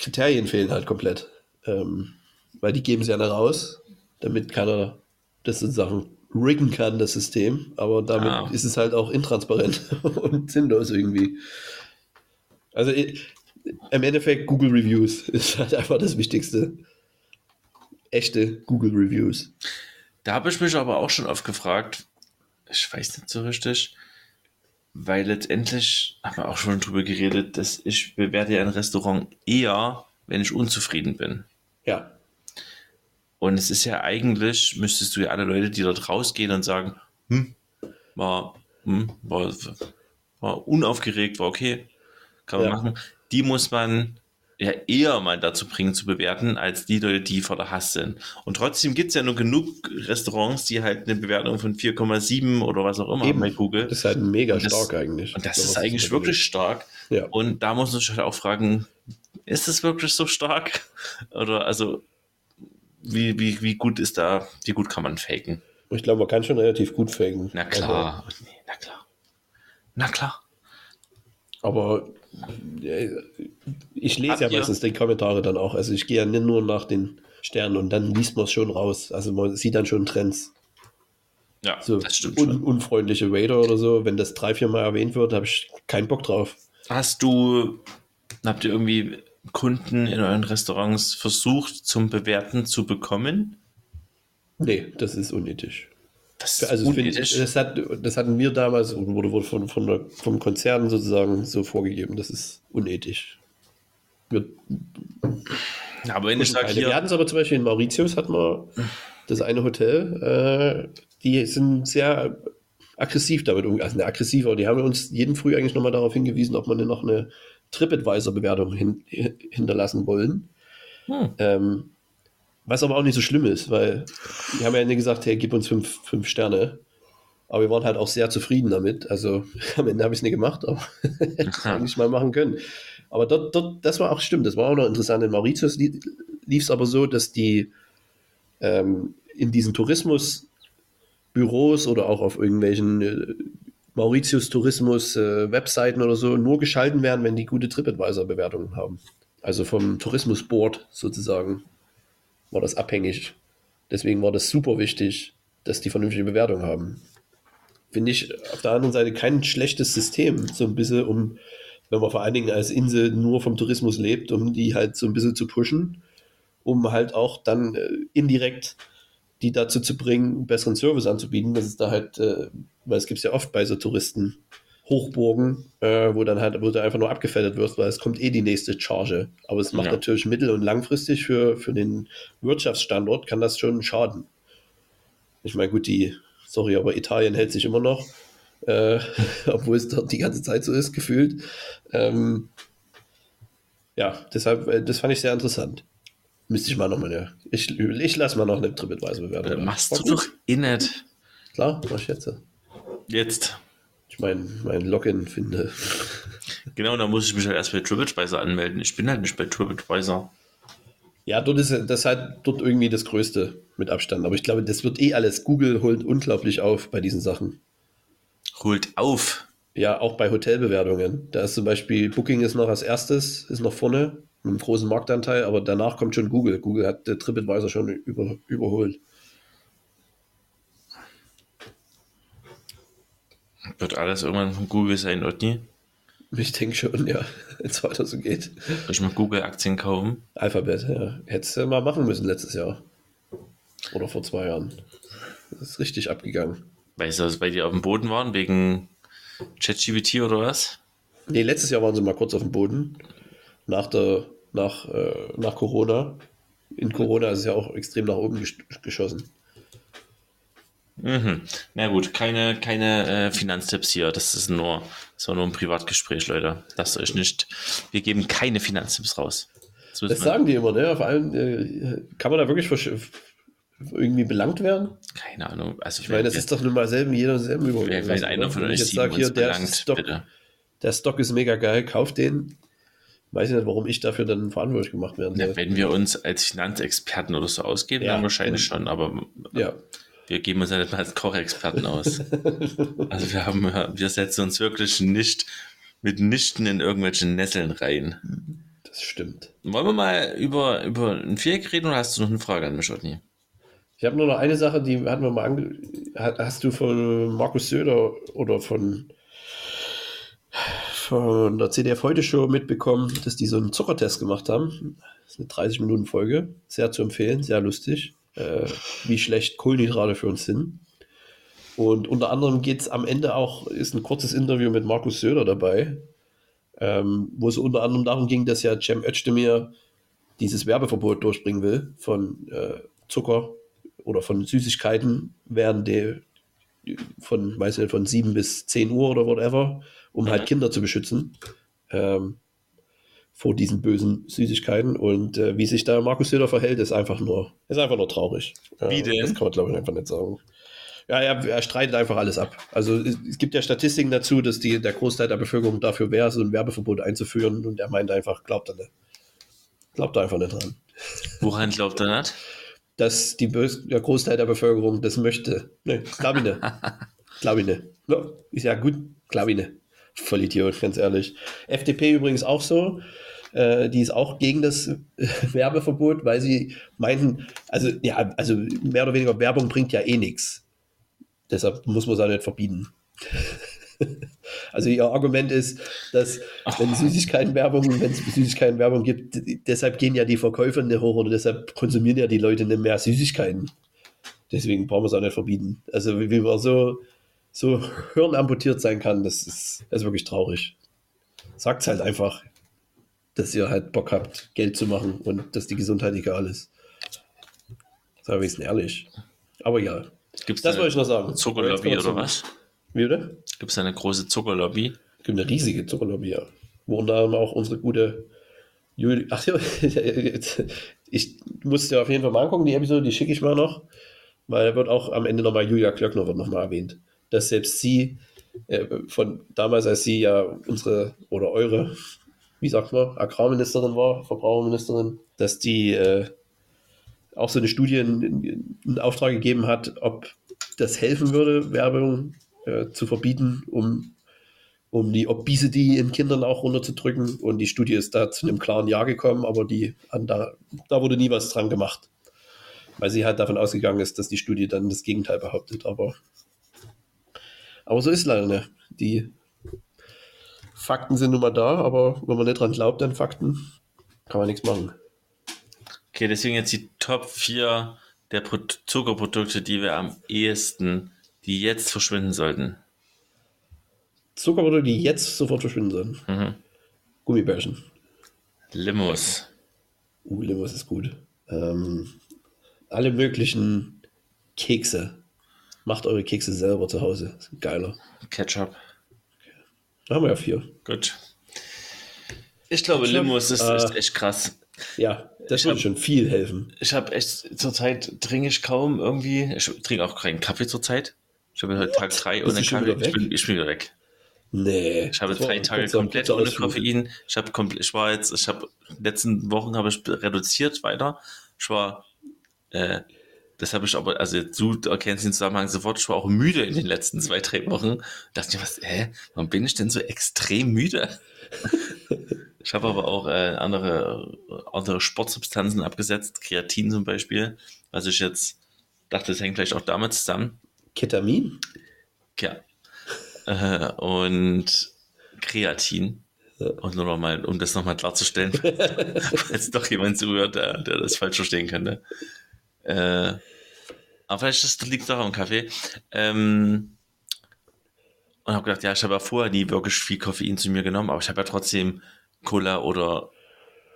Kriterien fehlen halt komplett. Ähm, weil die geben sie ja raus, damit keiner das sozusagen riggen kann, das System. Aber damit Ah. ist es halt auch intransparent und sinnlos irgendwie. Also im Endeffekt Google Reviews ist halt einfach das Wichtigste. Echte Google Reviews. Da habe ich mich aber auch schon oft gefragt, ich weiß nicht so richtig, weil letztendlich haben wir auch schon drüber geredet, dass ich bewerte ja ein Restaurant eher, wenn ich unzufrieden bin. Ja, Und es ist ja eigentlich, müsstest du ja alle Leute, die dort rausgehen und sagen, hm, war, hm, war, war unaufgeregt, war okay, kann man Ja. machen. Die muss man ja eher mal dazu bringen zu bewerten, als die Leute, die vor der Hass sind. Und trotzdem gibt es ja nur genug Restaurants, die halt eine Bewertung von 4,7 oder was auch immer Eben. bei Google. das ist halt mega das- stark eigentlich. Und das Wenn ist eigentlich so wirklich stark. Ja. Und da muss man sich halt auch fragen, ist es wirklich so stark? Oder also, wie, wie, wie gut ist da, wie gut kann man faken? Ich glaube, man kann schon relativ gut faken. Na klar. Nee, na klar. Na klar. Aber, ich lese Habt ja meistens die Kommentare dann auch. Also ich gehe ja nicht nur nach den Sternen und dann liest man es schon raus. Also man sieht dann schon Trends. Ja, So das stimmt un unfreundliche Waiter oder so, wenn das drei, vier Mal erwähnt wird, habe ich keinen Bock drauf. Hast du, habt ihr irgendwie Kunden in euren Restaurants versucht zum Bewerten zu bekommen? Nee, das ist unethisch. Das ist Also unethisch. das, hat, das hatten wir damals, wurde, wurde von, von der, vom Konzern sozusagen so vorgegeben. Das ist unethisch. Wir, Ja, aber wenn ich sage Keine. Wir hier, hatten es aber zum Beispiel in Mauritius, hatten wir das eine Hotel, äh, die sind sehr aggressiv damit umgegangen. Also nicht aggressiv, aber die haben uns jeden Früh eigentlich nochmal darauf hingewiesen, ob wir denn noch eine TripAdvisor-Bewertung hin, hinterlassen wollen. Hm. Ähm, was aber auch nicht so schlimm ist, weil die haben ja nicht gesagt, hey, gib uns fünf, fünf Sterne. Aber wir waren halt auch sehr zufrieden damit. Also am Ende habe ich es nicht gemacht, aber hätte ich eigentlich mal machen können. Aber dort, dort, das war auch stimmt, das war auch noch interessant. In Mauritius lief es aber so, dass die ähm, in diesen Tourismusbüros oder auch auf irgendwelchen äh, Mauritius-Tourismus-Webseiten oder so nur geschalten werden, wenn die gute TripAdvisor-Bewertungen haben. Also vom Tourismusboard sozusagen war das abhängig. Deswegen war das super wichtig, dass die vernünftige Bewertung haben. Finde ich auf der anderen Seite kein schlechtes System, so ein bisschen, um, wenn man vor allen Dingen als Insel nur vom Tourismus lebt, um die halt so ein bisschen zu pushen, um halt auch dann äh, indirekt die dazu zu bringen, besseren Service anzubieten. Das ist da halt, äh, weil es gibt ja oft bei so Touristen Hochburgen, äh, wo dann halt, wo da einfach nur abgefettet wird, weil es kommt eh die nächste Charge. Aber es macht Ja. natürlich mittel- und langfristig für, für den Wirtschaftsstandort kann das schon schaden. Ich meine, gut, die, sorry, aber Italien hält sich immer noch, äh, obwohl es dort die ganze Zeit so ist, gefühlt. Ähm, ja, deshalb, äh, das fand ich sehr interessant. Müsste ich mal noch mal eine, ich, ich lasse mal noch eine TripAdvisor-Bewertung. äh, da. machst du doch eh nicht. Klar, mach ich jetzt. Jetzt. Ich mein, mein Login finde. Genau, da muss ich mich halt erst bei TripAdvisor anmelden. Ich bin halt nicht bei TripAdvisor. Ja, dort ist das halt dort irgendwie das Größte mit Abstand. Aber ich glaube, das wird eh alles. Google holt unglaublich auf bei diesen Sachen. Holt auf. Ja, auch bei Hotelbewertungen. Da ist zum Beispiel Booking ist noch als erstes, ist noch vorne mit einem großen Marktanteil, aber danach kommt schon Google. Google hat der TripAdvisor schon über, überholt. Wird alles irgendwann von Google sein, oder nie? Ich denke schon, ja, wenn es weiter so geht. Soll ich mal Google-Aktien kaufen? Alphabet, ja. Hättest du mal machen müssen letztes Jahr. Oder vor zwei Jahren. Das ist richtig abgegangen. Weißt du, was bei dir auf dem Boden waren? Wegen ChatGPT oder was? Nee, letztes Jahr waren sie mal kurz auf dem Boden. Nach, der, nach, äh, nach Corona. In Corona ist es ja auch extrem nach oben gesch geschossen. Mhm. Na gut, keine, keine äh, Finanztipps hier. Das ist nur, das war nur ein Privatgespräch, Leute. Lasst euch nicht. Wir geben keine Finanztipps raus. Das, Das wir. sagen die immer, ne? Auf allen, äh, kann man da wirklich irgendwie belangt werden? Keine Ahnung. Also Ich meine, das ist doch nun mal selben, jeder selben über. Wenn, wenn einer von euch sage, hier, uns der belangt, Stock, bitte. der Stock ist mega geil, kauft den. Weiß ich nicht, warum ich dafür dann verantwortlich gemacht werden Ja, soll. wenn wir uns als Finanzexperten oder so ausgeben, Ja, dann wahrscheinlich und- schon, aber Ja. Wir geben uns ja nicht mal als Kochexperten aus. also wir haben, wir setzen uns wirklich nicht mit Nichten in irgendwelche Nesseln rein. Das stimmt. Wollen wir mal über, über ein Viereck reden oder hast du noch eine Frage an mich, Otni? Ich habe nur noch eine Sache, die hatten wir mal ange... ha- Hast du von Markus Söder oder von, von der CDF Heute Show mitbekommen, dass die so einen Zuckertest gemacht haben? Das ist eine 30-Minuten-Folge. Sehr zu empfehlen, sehr lustig. Äh, wie schlecht Kohlenhydrate für uns sind. Und unter anderem geht es am Ende auch, ist ein kurzes Interview mit Markus Söder dabei, ähm, wo es unter anderem darum ging, dass ja Cem Özdemir dieses Werbeverbot durchbringen will von äh, Zucker oder von Süßigkeiten während der von, weiß nicht, von 7 bis 10 Uhr oder whatever, um halt Mhm. Kinder zu beschützen ähm, vor diesen bösen Süßigkeiten. Und äh, wie sich da Markus Söder verhält, ist einfach nur, ist einfach nur traurig. Wie denn? Das kann man, glaube ich, einfach nicht sagen. Ja, er, er streitet einfach alles ab. Also es, es gibt ja Statistiken dazu, dass die, der Großteil der Bevölkerung dafür wäre, so ein Werbeverbot einzuführen. Und er meint einfach, glaubt er nicht. Glaubt er einfach nicht dran. Woran glaubt er nicht? Dass die Bös der Großteil der Bevölkerung das möchte. Nee, glaube ich nicht. glaube ich nicht. Ja, ist ja gut, glaube ich nicht. Voll Idiot, ganz ehrlich. FDP übrigens auch so. Äh, die ist auch gegen das äh, Werbeverbot, weil sie meinten, also ja, also mehr oder weniger Werbung bringt ja eh nichts. Deshalb muss man es auch nicht verbieten. Also ihr Argument ist, dass wenn Süßigkeiten-Werbung, wenn es Süßigkeiten-Werbung gibt, deshalb gehen ja die Verkäufer nicht hoch oder deshalb konsumieren ja die Leute nicht mehr Süßigkeiten. Deswegen brauchen wir es auch nicht verbieten. Also wie, wie man so, so hirnamputiert sein kann, das ist, das ist wirklich traurig. Sagt halt einfach, dass ihr halt Bock habt, Geld zu machen und dass die Gesundheit egal ist. Sag wenigstens ehrlich. Aber ja, Gibt es das wollte ich noch sagen. Zuckerlobby oder was? Wie bitte? Gibt es eine große Zuckerlobby? Es gibt eine riesige Zuckerlobby, ja. Wo unter anderem auch unsere gute Juli. Ach ja, ich muss dir auf jeden Fall mal angucken, die Episode, die schicke ich mal noch, weil da wird auch am Ende nochmal Julia Klöckner wird nochmal erwähnt. Dass selbst sie, äh, von damals, als sie ja unsere oder eure, wie sagt man, Agrarministerin war, Verbraucherministerin, dass die äh, auch so eine Studie in, in Auftrag gegeben hat, ob das helfen würde, Werbung äh, zu verbieten, um um die Obesity in Kindern auch runterzudrücken. Und die Studie ist da zu einem klaren Ja gekommen, aber die, an da, da wurde nie was dran gemacht. Weil sie halt davon ausgegangen ist, dass die Studie dann das Gegenteil behauptet. Aber, aber so ist leider nicht. Die Fakten sind nun mal da, aber wenn man nicht dran glaubt an Fakten, kann man nichts machen. Okay, deswegen jetzt die Top 4 der Pro Zuckerprodukte, die wir am ehesten, die jetzt verschwinden sollten. Zuckerprodukte, die jetzt sofort verschwinden sollen. Mhm. Gummibärchen. Limos. Uh, Limos ist gut. Ähm, alle möglichen Kekse. Macht eure Kekse selber zu Hause. Ist geiler. Ketchup. Da haben wir ja vier. Gut. Ich glaube, Ketchup, Limos ist, äh, ist echt krass. Ja, das Ich würde hab- schon viel helfen. Ich habe echt zurzeit trinke ich kaum irgendwie. Ich trinke auch keinen Kaffee zurzeit. Ich habe heute Tag 3 Bist ohne Kaffee. Ich bin, ich bin wieder weg. Nee. Ich habe das drei Tage komplett ohne. Koffein. Ich habe komplett, ich war jetzt, ich habe letzten Wochen habe ich reduziert weiter. Ich war, äh, das habe ich aber, also du erkennst den Zusammenhang sofort. Ich war auch müde in den letzten zwei, drei Wochen. Dachte mir, was, hä, warum bin ich denn so extrem müde? ich habe aber auch äh, andere, andere Sportsubstanzen abgesetzt, Kreatin zum Beispiel. Also ich jetzt dachte, das hängt vielleicht auch damit zusammen. Ketamin? Ja. Äh, und Kreatin. Und nur noch mal, um das nochmal klarzustellen, falls doch jemand zuhört, der, der das falsch verstehen könnte. Äh, aber vielleicht ist- liegt es doch am Kaffee. Ähm, und habe gedacht, ja, ich habe ja vorher nie wirklich viel Koffein zu mir genommen, aber ich habe ja trotzdem Cola oder,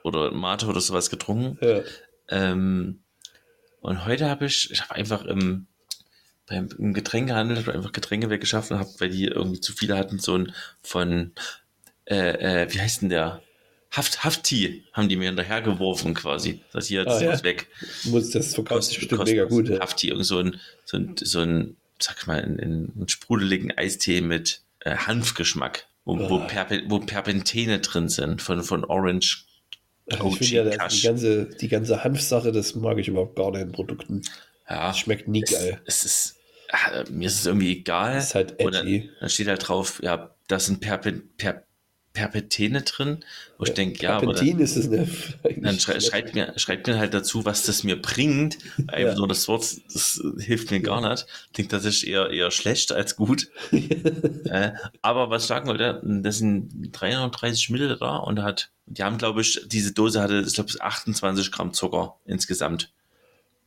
oder Mate oder sowas getrunken. Ja. Ähm, und heute habe ich, ich habe einfach im, beim im Getränkehandel hab einfach Getränke weggeschafft und habe, weil die irgendwie zu viele hatten, so ein von, äh, äh, wie heißt denn der? Haft, Hafti haben die mir hinterhergeworfen quasi. Das hier, das Ah, ja. weg. Muss, das verkauft sich bestimmt mega gut. Ja. Hafti, irgend so ein, so ein, so ein sag mal, einen, sprudeligen Eistee mit äh, Hanfgeschmack, wo, wo, Ah. Perpe, wo Perpentene drin sind von, von Orange. Also ich finde ja, das- die ganze, die ganze Hanfsache, das mag ich überhaupt gar nicht in Produkten. Ja, Das schmeckt nie es, geil. es ist, ah, mir ist es irgendwie egal. Ist halt Und dann, edgy. dann steht halt drauf, ja, da sind Perpe, per, Perpetene drin, wo ich denke, ja, aber dann, ist es eine. dann schrei, schreibt, mir, schreibt mir halt dazu, was das mir bringt. Einfach Ja. nur das Wort, das hilft mir gar nicht. Klingt tatsächlich eher, eher schlecht als gut. äh, aber was ich sagen wollte, das sind 330 Milliliter und hat, die haben, glaube ich, diese Dose hatte, ich glaube, 28 Gramm Zucker insgesamt,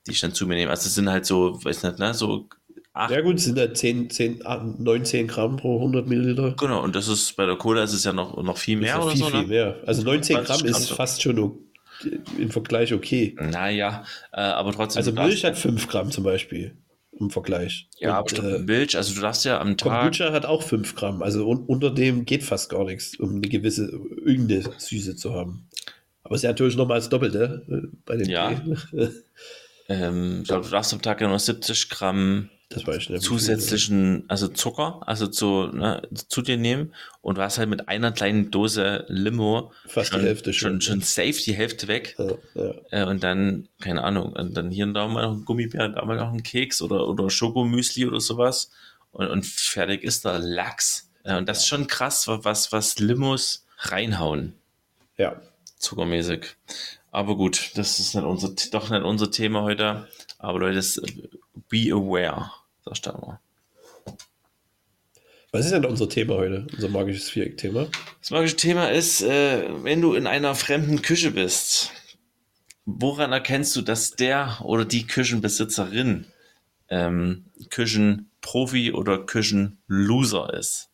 die ich dann zu mir nehme. Also es sind halt so, weiß nicht, ne, so acht Ja gut, sind halt 10, 10, 9, 10 Gramm pro 100 Milliliter. Genau, und das ist bei der Cola ist es ja noch, noch viel mehr ja oder viel, so. viel Ne? mehr. Also 19 20 Gramm ist so. fast schon im Vergleich okay. Naja, äh, aber trotzdem. Also Milch hat 5 Gramm zum Beispiel im Vergleich. Ja, Und, aber äh, Milch, also du darfst ja am Tag. Kombucha hat auch 5 Gramm. Also un unter dem geht fast gar nichts, um eine gewisse, irgendeine Süße zu haben. Aber es ist ja natürlich nochmal das Doppelte äh, bei den Ja. Ähm, ich glaube, du darfst am Tag ja noch 70 Gramm Das weiß ich zusätzlichen, also Zucker, also zu, ne, zu dir nehmen und du hast halt mit einer kleinen Dose Limo Fast die schon, Hälfte schon, schon. schon safe die Hälfte weg. Ja, ja. Äh, und dann, keine Ahnung, und dann hier und da mal noch ein Gummibär, da mal noch ein Keks oder, oder Schokomüsli oder sowas. Und, und fertig ist der Lachs. Äh, und das ist schon krass, wa- was, was Limos reinhauen, ja. zuckermäßig. Aber gut, das ist nicht unser, doch nicht unser Thema heute. Aber Leute, be aware, ich da mal. Was ist denn unser Thema heute? Unser magisches Viereck-Thema? Das magische Thema ist, äh, wenn du in einer fremden Küche bist, woran erkennst du, dass der oder die Küchenbesitzerin ähm, Küchenprofi oder Küchenloser ist?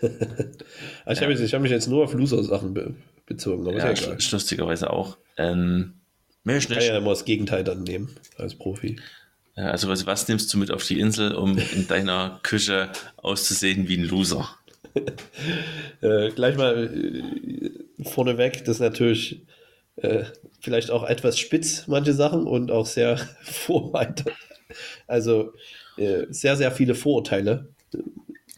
Also ich habe jetzt- ich habe mich jetzt nur auf Loser-Sachen be bezogen, aber Ja, ja lustigerweise auch. Ähm, Ich kann ja immer das Gegenteil dann nehmen als Profi. Ja, also was, was nimmst du mit auf die Insel, um in deiner Küche auszusehen wie ein Loser? Äh, gleich mal äh, vorneweg, das ist natürlich äh, vielleicht auch etwas spitz, manche Sachen und auch sehr vorweiter. Also äh, sehr, sehr viele Vorurteile, äh,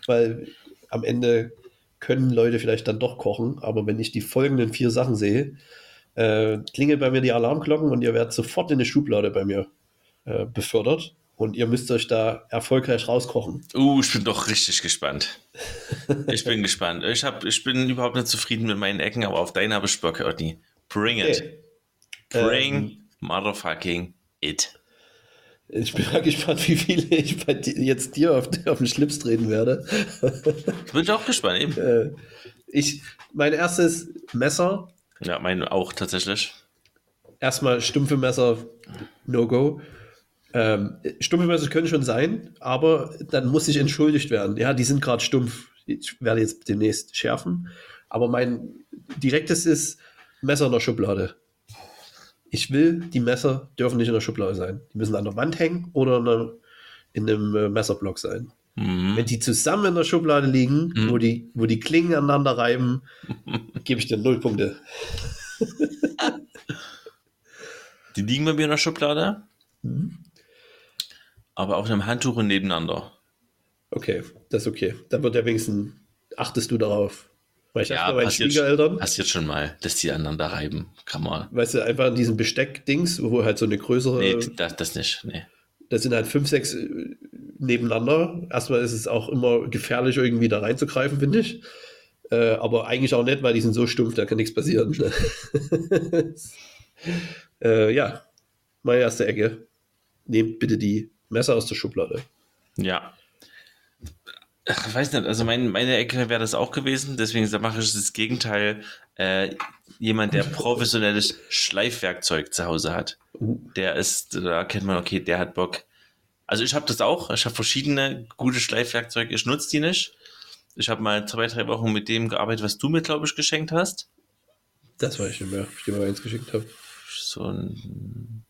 weil am Ende können Leute vielleicht dann doch kochen, aber wenn ich die folgenden vier Sachen sehe, äh, klingelt bei mir die Alarmglocken und ihr werdet sofort in eine Schublade bei mir äh, befördert und ihr müsst euch da erfolgreich rauskochen. Uh, ich bin doch richtig gespannt. Ich bin gespannt. Ich, hab, ich bin überhaupt nicht zufrieden mit meinen Ecken, aber auf deine habe ich Bock, Otni. Bring it. Okay. Bring Ähm, motherfucking it. Ich bin mal gespannt, wie viele ich bei di- jetzt dir auf, auf den Schlips treten werde. Bin ich auch gespannt. Eben. Äh, ich, mein erstes Messer, Ja, mein auch tatsächlich. erstmal stumpfe Messer, No-Go. Ähm, stumpfe Messer können schon sein, aber dann muss ich entschuldigt werden. Ja, die sind gerade stumpf. Ich werde jetzt demnächst schärfen. Aber mein direktes ist Messer in der Schublade. Ich will, die Messer dürfen nicht in der Schublade sein. Die müssen an der Wand hängen oder in, einer, in einem äh, Messerblock sein. Mhm. Wenn die zusammen in der Schublade liegen, Mhm. wo, die, wo die Klingen aneinander reiben, gebe ich dir null Punkte. Die liegen bei mir in der Schublade, Mhm. Aber auf einem Handtuch und nebeneinander. Okay, das ist okay. Dann wird ja wenigstens, achtest du darauf. Weil ich Ja, dachte bei meinen Schwiegereltern, passiert schon mal, dass die aneinander reiben. Kann man. weißt du, einfach in diesem Besteck-Dings, wo halt so eine größere, Nee, das, das nicht. Nee. das sind halt fünf, sechs äh, nebeneinander. Erstmal ist es auch immer gefährlich, irgendwie da reinzugreifen, finde ich. Äh, aber eigentlich auch nicht, weil die sind so stumpf, da kann nichts passieren. äh, ja, meine erste Ecke. Nehmt bitte die Messer aus der Schublade. Ja. Ich weiß nicht, also mein, meine Ecke wäre das auch gewesen, deswegen mache ich das Gegenteil. Äh, jemand, der professionelles Schleifwerkzeug zu Hause hat, Uh, der ist, da erkennt man, okay, der hat Bock. Also ich habe das auch, ich habe verschiedene gute Schleifwerkzeuge, ich nutze die nicht. Ich habe mal zwei, drei Wochen mit dem gearbeitet, was du mir, glaube ich, geschenkt hast. das weiß ich nicht mehr, ob ich dir mal eins geschickt habe. So ein,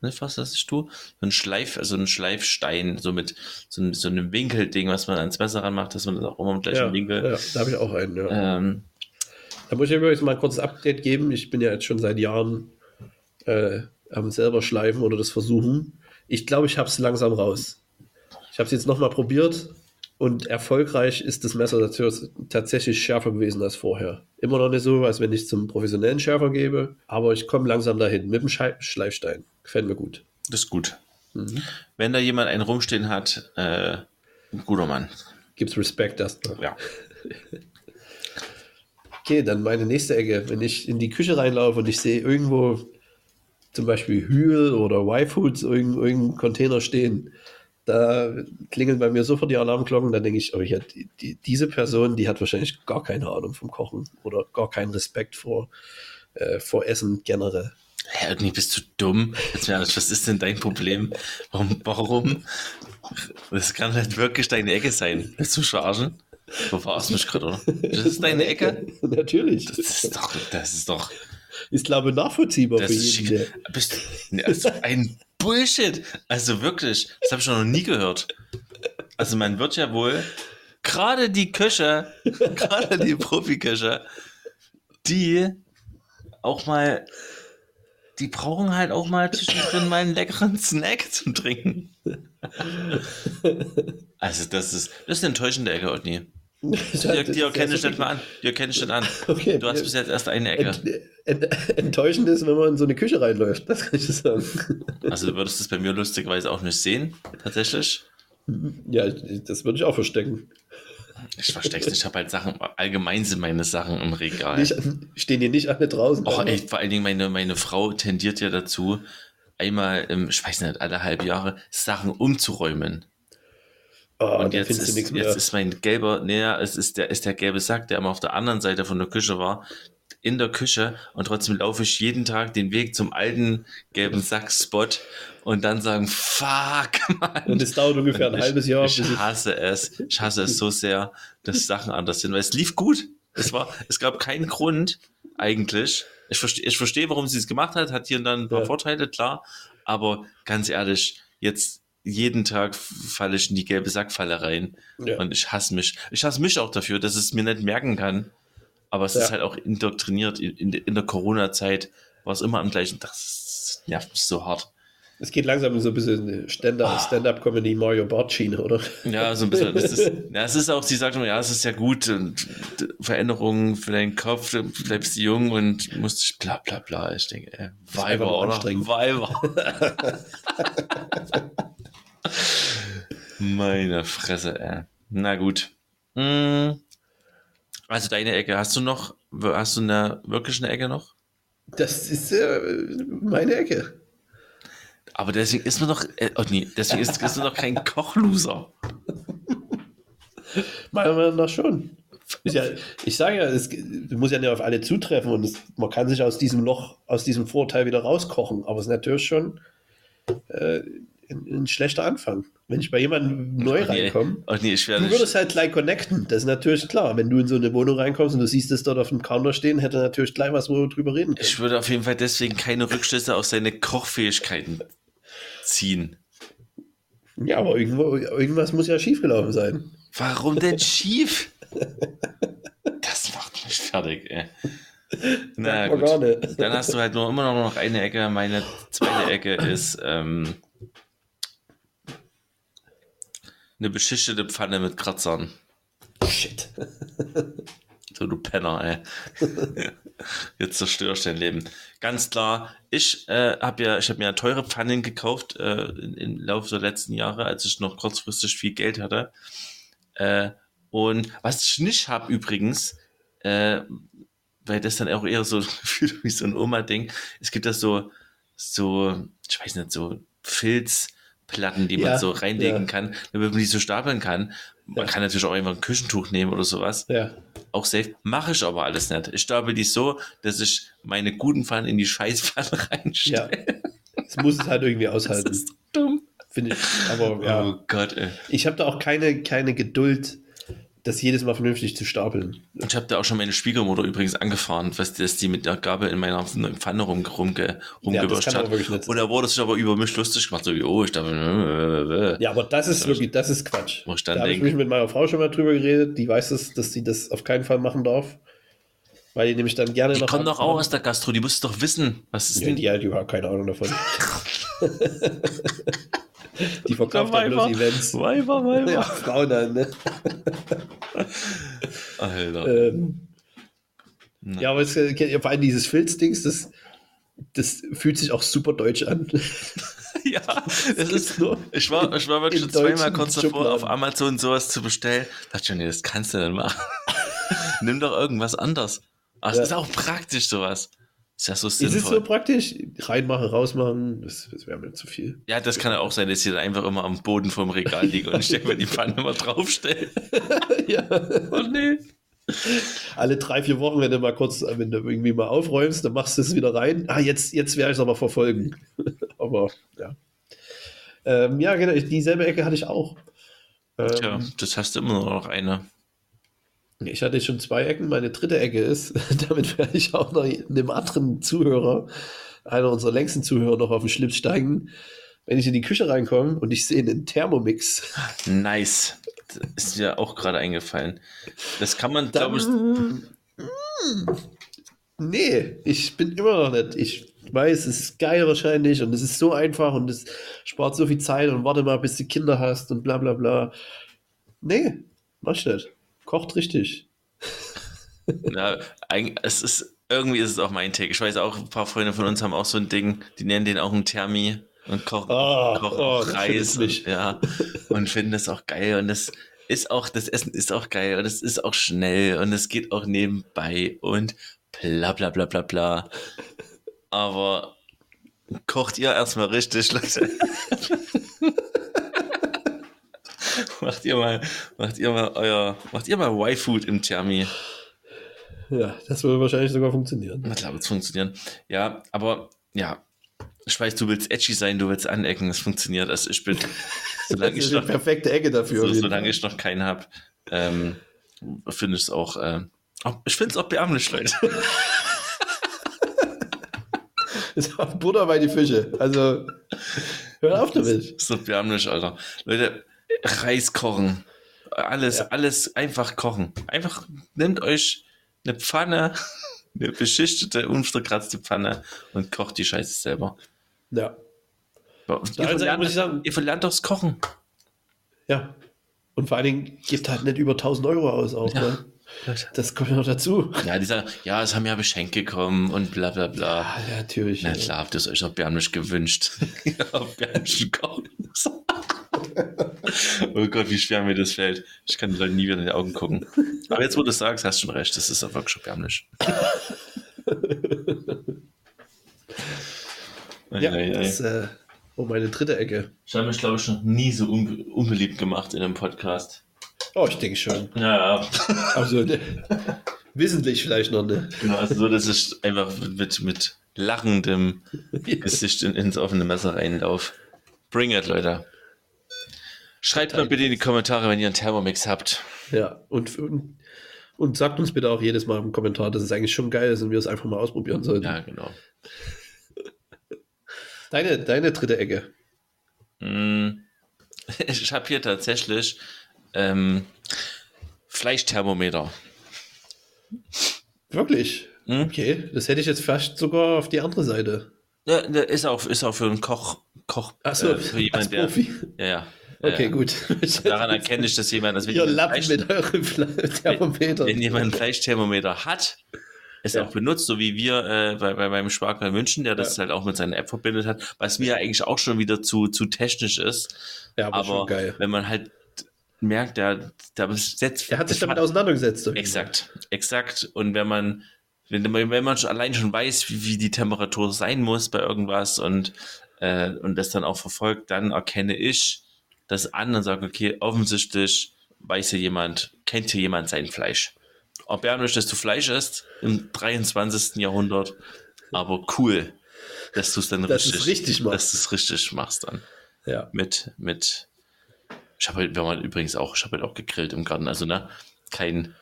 ne, was hast du? So ein Schleif, also ein Schleifstein, so mit so, einem- so einem Winkelding, was man ans Messer ranmacht, dass man das auch immer im gleichen Ja, Winkel. ja, da habe ich auch einen. Ja. Ähm, Da muss ich übrigens mal ein kurzes Update geben. Ich bin ja jetzt schon seit Jahren äh, am selber schleifen oder das versuchen. Ich glaube, ich habe es langsam raus. Ich habe es jetzt nochmal probiert und erfolgreich ist das Messer tatsächlich schärfer gewesen als vorher. Immer noch nicht so, als wenn ich es zum professionellen Schärfer gebe, aber ich komme langsam dahin mit dem Schleifstein. Gefällt mir gut. Das ist gut. Wenn da jemand einen rumstehen hat, äh, guter Mann. Gibt's Respekt erstmal. Ja. Okay, dann meine nächste Ecke. Wenn ich in die Küche reinlaufe und ich sehe irgendwo zum Beispiel Hühl oder Y-Foods, irgendein, irgendein Container stehen, da klingeln bei mir sofort die Alarmglocken. Da denke ich, oh, ja, die, die, diese Person, die hat wahrscheinlich gar keine Ahnung vom Kochen oder gar keinen Respekt vor, äh, vor Essen generell. Hä, irgendwie bist du dumm. Was ist denn dein Problem? Warum, warum? Das kann halt wirklich deine Ecke sein. Willst du chargen? Du verarschst mich gerade, oder? Das ist deine Ecke? Natürlich. Das ist doch, das ist doch, Ist, glaube ich, nachvollziehbar das für ist jeden. Bist du, ne, also ein Bullshit. Also wirklich, das habe ich noch nie gehört. Also man wird ja wohl, gerade die Köche, gerade die Profiköche, die auch mal, die brauchen halt auch mal zwischendrin mal einen leckeren Snack zum Trinken. Also das ist, das ist eine enttäuschende Ecke, Otni. Die, die erkenne ich nicht mal an. Die erkenne ich nicht an. Okay. Du hast bis jetzt erst eine Ecke. Ent, ent, enttäuschend ist, wenn man in so eine Küche reinläuft. Das kann ich sagen. Also du würdest es bei mir lustigerweise auch nicht sehen, tatsächlich. Ja, das würde ich auch verstecken. Ich versteck's nicht. Ich habe halt Sachen, allgemein sind meine Sachen im Regal. Nicht, stehen die nicht alle draußen? Oh, ey, vor allen Dingen meine, meine Frau tendiert ja dazu, einmal, im, ich weiß nicht, alle halbe Jahre Sachen umzuräumen. Oh, Und jetzt, ist, jetzt ist mein gelber, naja, es ist der, ist der gelbe Sack, der immer auf der anderen Seite von der Küche war, in der Küche und trotzdem laufe ich jeden Tag den Weg zum alten gelben Sack-Spot und dann sagen, fuck, Mann. Und es dauert ungefähr ein ich, halbes Jahr. Ich hasse es. Ich hasse es so sehr, dass Sachen anders sind, weil es lief gut. Es war, es gab keinen Grund, eigentlich. Ich verstehe, ich verstehe, warum sie es gemacht hat, hat hier und dann ein paar Ja. Vorteile, klar. Aber ganz ehrlich, jetzt jeden Tag falle ich in die gelbe Sackfalle rein. Ja. Und ich hasse mich. Ich hasse mich auch dafür, dass es mir nicht merken kann. Aber es Ja. ist halt auch indoktriniert. In, in, der Corona-Zeit war es immer am gleichen Tag. Das nervt mich so hart. Es geht langsam so ein bisschen Stand-up- Stand-up-Comedy Mario Bart-Schiene, oder? Ja, so ein bisschen. Das ist, ja, es ist auch, sie sagt immer, ja, es ist ja gut und Veränderungen für deinen Kopf, du bleibst jung und musst bla bla bla. Ich denke, ey, einfach Weiber, oder? Weiber. Meine Fresse, ey. Na gut. Mm. Also deine Ecke, hast du noch, hast du eine, wirklich eine Ecke noch? Das ist äh, meine Ecke. Aber deswegen ist man doch, äh, oh nee, deswegen ist, ist man doch kein Kochloser. Meiner Meinung nach schon. Ja, ich sage ja, es muss ja nicht auf alle zutreffen und es, man kann sich aus diesem Loch, aus diesem Vorteil wieder rauskochen. Aber es ist natürlich schon äh, ein, ein schlechter Anfang. Wenn ich bei jemandem neu Oh nee, reinkomme, oh nee, ich werde du würdest halt gleich connecten. Das ist natürlich klar. Wenn du in so eine Wohnung reinkommst und du siehst es dort auf dem Counter stehen, hätte natürlich gleich was, wo wir drüber reden können. Ich würde auf jeden Fall deswegen keine Rückschlüsse auf seine Kochfähigkeiten ziehen. Ja, aber irgendwo, irgendwas muss ja schiefgelaufen sein. Warum denn schief? Das macht mich fertig, ey. Na gut. Dann hast du halt nur immer noch eine Ecke. Meine zweite Ecke ist ähm, eine beschichtete Pfanne mit Kratzern. Shit. So, du Penner, ey. Jetzt zerstörst du dein Leben. Ganz klar, ich äh, habe ja, ich habe mir ja teure Pfannen gekauft äh, im Laufe der letzten Jahre, als ich noch kurzfristig viel Geld hatte. Äh, und was ich nicht habe übrigens, äh, weil das dann auch eher so wie so ein Oma-Ding, es gibt da so, so, ich weiß nicht, so Filzplatten, die man Ja, so reinlegen ja. kann, damit man die so stapeln kann. Man Ja. kann natürlich auch einfach ein Küchentuch nehmen oder sowas auch safe. Mache ich aber alles nicht. Ich stapel die so, dass ich meine guten Pfannen in die Scheißpfanne Ja. reinstelle. Es muss es halt irgendwie Das aushalten. ist dumm. Finde ich. Aber ja. Oh Gott, ey. Ich habe da auch keine, keine Geduld, das jedes Mal vernünftig zu stapeln. Ich habe da auch schon meine Schwiegermutter übrigens angefahren, was dass die mit der Gabel in meiner Pfanne rum, rumge, rumgewischt kann aber hat. Und da wurde sich aber über mich lustig gemacht, so wie, oh, ich dachte, Ja, aber das ist wirklich, das ist Quatsch. Wo ich Da dann habe ich mich mit meiner Frau schon mal drüber geredet. Die weiß es, dass sie das auf keinen Fall machen darf. Weil die nämlich dann gerne Die noch. kommen doch auch aus der Gastro, die müssten doch wissen, was ist Ja, denn die hat überhaupt keine Ahnung davon. die verkauft ja bloß Weiber. Events. Weiber, Weiber. Ja, Frauen dann, ne? Alter. Ähm, ja, aber es, äh, vor allem dieses Filzdings, das, das fühlt sich auch super deutsch an. ja, das ist nur Ich war, ich war wirklich schon zweimal kurz davor, auf Amazon sowas zu bestellen. Dachte schon, nee, das kannst du nicht machen. Nimm doch irgendwas anderes. Aber es Ja. ist auch praktisch sowas. Ist ja so Ist es so sinnvoll. praktisch? Reinmachen, rausmachen, das, das wäre mir zu viel. ja, das kann ja auch sein, dass sie dann einfach immer am Boden vom Regal liegen und ich einfach die Pfanne mal draufstellen. ja. Oh nee. Alle drei, vier Wochen, wenn du mal kurz, wenn du irgendwie mal aufräumst, dann machst du es wieder rein. Ah, jetzt, jetzt werde ich es aber verfolgen. aber ja. Ähm, ja, genau, dieselbe Ecke hatte ich auch. Ähm, Tja, das hast du immer noch eine. Ich hatte schon zwei Ecken. Meine dritte Ecke ist, damit werde ich auch noch einem anderen Zuhörer, einer unserer längsten Zuhörer, noch auf den Schlips steigen. Wenn ich in die Küche reinkomme und ich sehe einen Thermomix, Nice. Das ist dir auch gerade eingefallen. Das kann man, glaube ich, Mm, nee, ich bin immer noch nicht. Ich weiß, es ist geil wahrscheinlich und es ist so einfach und es spart so viel Zeit und warte mal, bis du Kinder hast und bla bla bla. Nee, mach ich nicht. Kocht richtig. Eigentlich, es ist, irgendwie ist es auch mein Take. Ich weiß auch, ein paar Freunde von uns haben auch so ein Ding, die nennen den auch einen Thermi und kochen, Ah, kochen oh, Reis. Und, ja, und finden das auch geil. Und das ist auch, das Essen ist auch geil und es ist auch schnell und es geht auch nebenbei und bla bla bla bla bla. Aber kocht ihr erstmal richtig, Leute. macht ihr mal, macht ihr mal euer, macht ihr mal Y-Food im Thermi. Ja, das würde wahrscheinlich sogar funktionieren. Na klar, wird funktionieren. Ja, aber ja, ich weiß, du willst edgy sein, du willst anecken, es funktioniert. Also ich bin, solange Das ich ist die noch, perfekte Ecke dafür. so, solange ich noch keinen habe, ähm, finde ich es auch, äh, auch- ich finde es auch beamlich, Leute. Das ist auch Butter bei die Fische. Also, hör auf damit. ist so beamlich, Alter. Leute, Reis kochen. Alles, Ja. alles einfach kochen. Einfach nehmt euch eine Pfanne, eine beschichtete, unverkratzte Pfanne und kocht die Scheiße selber. Ja. Ihr Seite muss verlernt, ich sagen- ihr verlernt doch das Kochen. Ja. Und vor allen Dingen gibt halt nicht über 1000 Euro aus auch. Ja. Ne? Das kommt ja noch dazu. Ja, die sagen, ja, es haben ja Geschenke gekommen und bla bla bla. Ja, natürlich. Na ja. klar, habt ihr es euch auch bärmlich gewünscht. ja, bärmlichen Kochen. Oh Gott, wie schwer mir das fällt. Ich kann den Leuten nie wieder in die Augen gucken. Aber jetzt, wo du es sagst, hast du schon recht. Das ist wirklich schon bärmlich. Ja, Ei, ei, das, äh, oh, meine dritte Ecke. Ich habe mich, glaube ich, noch nie so unbe unbeliebt gemacht in einem Podcast. Oh, ich denke schon. Ja, ja. Also, ne, wissentlich vielleicht noch, ne? Genau, also so, dass ich einfach mit, mit lachendem Gesicht in, ins offene Messer reinlauf. Bring it, Leute. Schreibt mal bitte in die Kommentare, wenn ihr einen Thermomix habt. Ja, und, und, und sagt uns bitte auch jedes Mal im Kommentar, dass es eigentlich schon geil ist und wir es einfach mal ausprobieren sollten. Ja, genau. Deine, deine dritte Ecke. Mm, Ich habe hier tatsächlich ähm, Fleischthermometer. Wirklich? Hm? Okay, das hätte ich jetzt fast sogar auf die andere Seite. Ja, ist auch, ist auch für einen Koch, Koch Achso, äh, für jemand, als der. Profi. Ja, ja. Okay, gut. Daran erkenne ich, dass jemand, dass wenn Ihr Lappen Fleisch, mit eurem Thermometer. wenn jemand einen Fleischthermometer hat, es Ja. auch benutzt, so wie wir äh, bei, bei meinem Sparker in München, der das Ja. halt auch mit seiner App verbindet hat, was mir eigentlich auch schon wieder zu, zu technisch ist. Ja, aber, Aber schon geil. wenn man halt merkt, der, der setzt. Er hat sich das damit auseinandergesetzt. auf jeden Exakt, exakt. Und wenn man, wenn, man- wenn man schon allein schon weiß, wie, wie die Temperatur sein muss bei irgendwas und, äh, und das dann auch verfolgt, dann erkenne ich das an und sage, okay, offensichtlich weiß hier jemand, kennt hier jemand sein Fleisch. Ob er nicht, dass du Fleisch isst im 23. Jahrhundert, aber cool, dass du es dann Dass richtig, richtig machst. dass du es richtig machst dann. Ja. mit, mit, ich habe heute, wir haben übrigens auch, ich habe heute auch gegrillt im Garten, also ne, kein,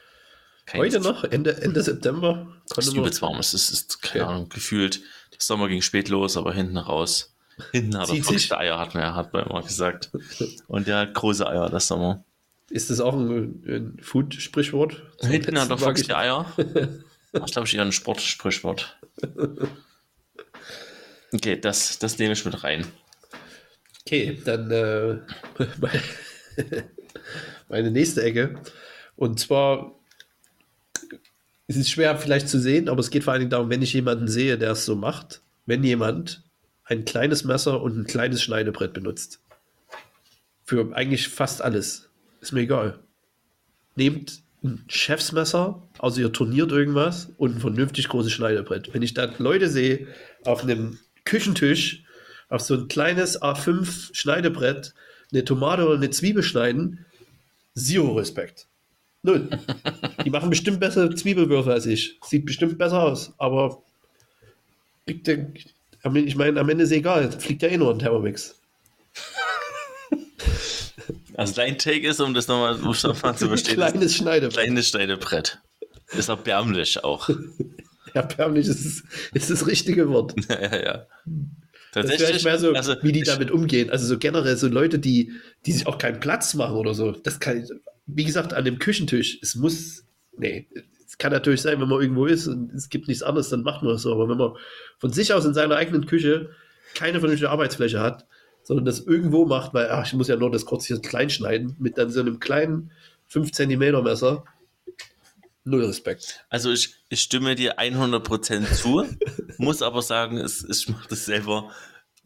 kein Heute noch, Ende, Ende September. es ist übelst warm, es ist, ist keine Okay. Ahnung, gefühlt, der Sommer ging spät los, aber hinten raus, hinten hat er feuchte Eier, hat man, hat man immer gesagt. Und der hat große Eier, das Sommer. ist das auch ein, ein Food-Sprichwort? Hinten hat er feuchte Eier. Das glaube ich eher ein Sportsprichwort. Okay, das, das nehme ich mit rein. Okay, dann äh, meine nächste Ecke. Und zwar es ist schwer vielleicht zu sehen, aber es geht vor allen Dingen darum, wenn ich jemanden sehe, der es so macht, wenn jemand ein kleines Messer und ein kleines Schneidebrett benutzt. Für eigentlich fast alles. Ist mir egal. Nehmt ein Chefsmesser, also ihr turniert irgendwas und ein vernünftig großes Schneidebrett. Wenn ich da Leute sehe auf einem Küchentisch auf so ein kleines A5 Schneidebrett eine Tomate oder eine Zwiebel schneiden, zero Respekt. Null. Die machen bestimmt bessere Zwiebelwürfe als ich. Sieht bestimmt besser aus, aber ich meine, am Ende ist egal, fliegt ja eh nur ein Thermomix. Also dein Take ist, um das nochmal um zu verstehen. Kleines Schneidebrett. Kleines Schneidebrett. Ist erbärmlich auch. erbärmlich ist, es, ist das richtige Wort. ja, ja, ja. Tatsächlich. Das mehr so, also, wie die damit umgehen. Also so generell so Leute, die, die sich auch keinen Platz machen oder so. Das kann, wie gesagt, an dem Küchentisch, es muss, nee, es kann natürlich sein, wenn man irgendwo ist und es gibt nichts anderes, dann macht man das so. Aber wenn man von sich aus in seiner eigenen Küche keine vernünftige Arbeitsfläche hat, sondern das irgendwo macht, weil ach, ich muss ja nur das kurz hier klein schneiden, mit dann so einem kleinen 5 cm Messer, null Respekt. Also ich, ich stimme dir 100% zu, muss aber sagen, es, ich mache das selber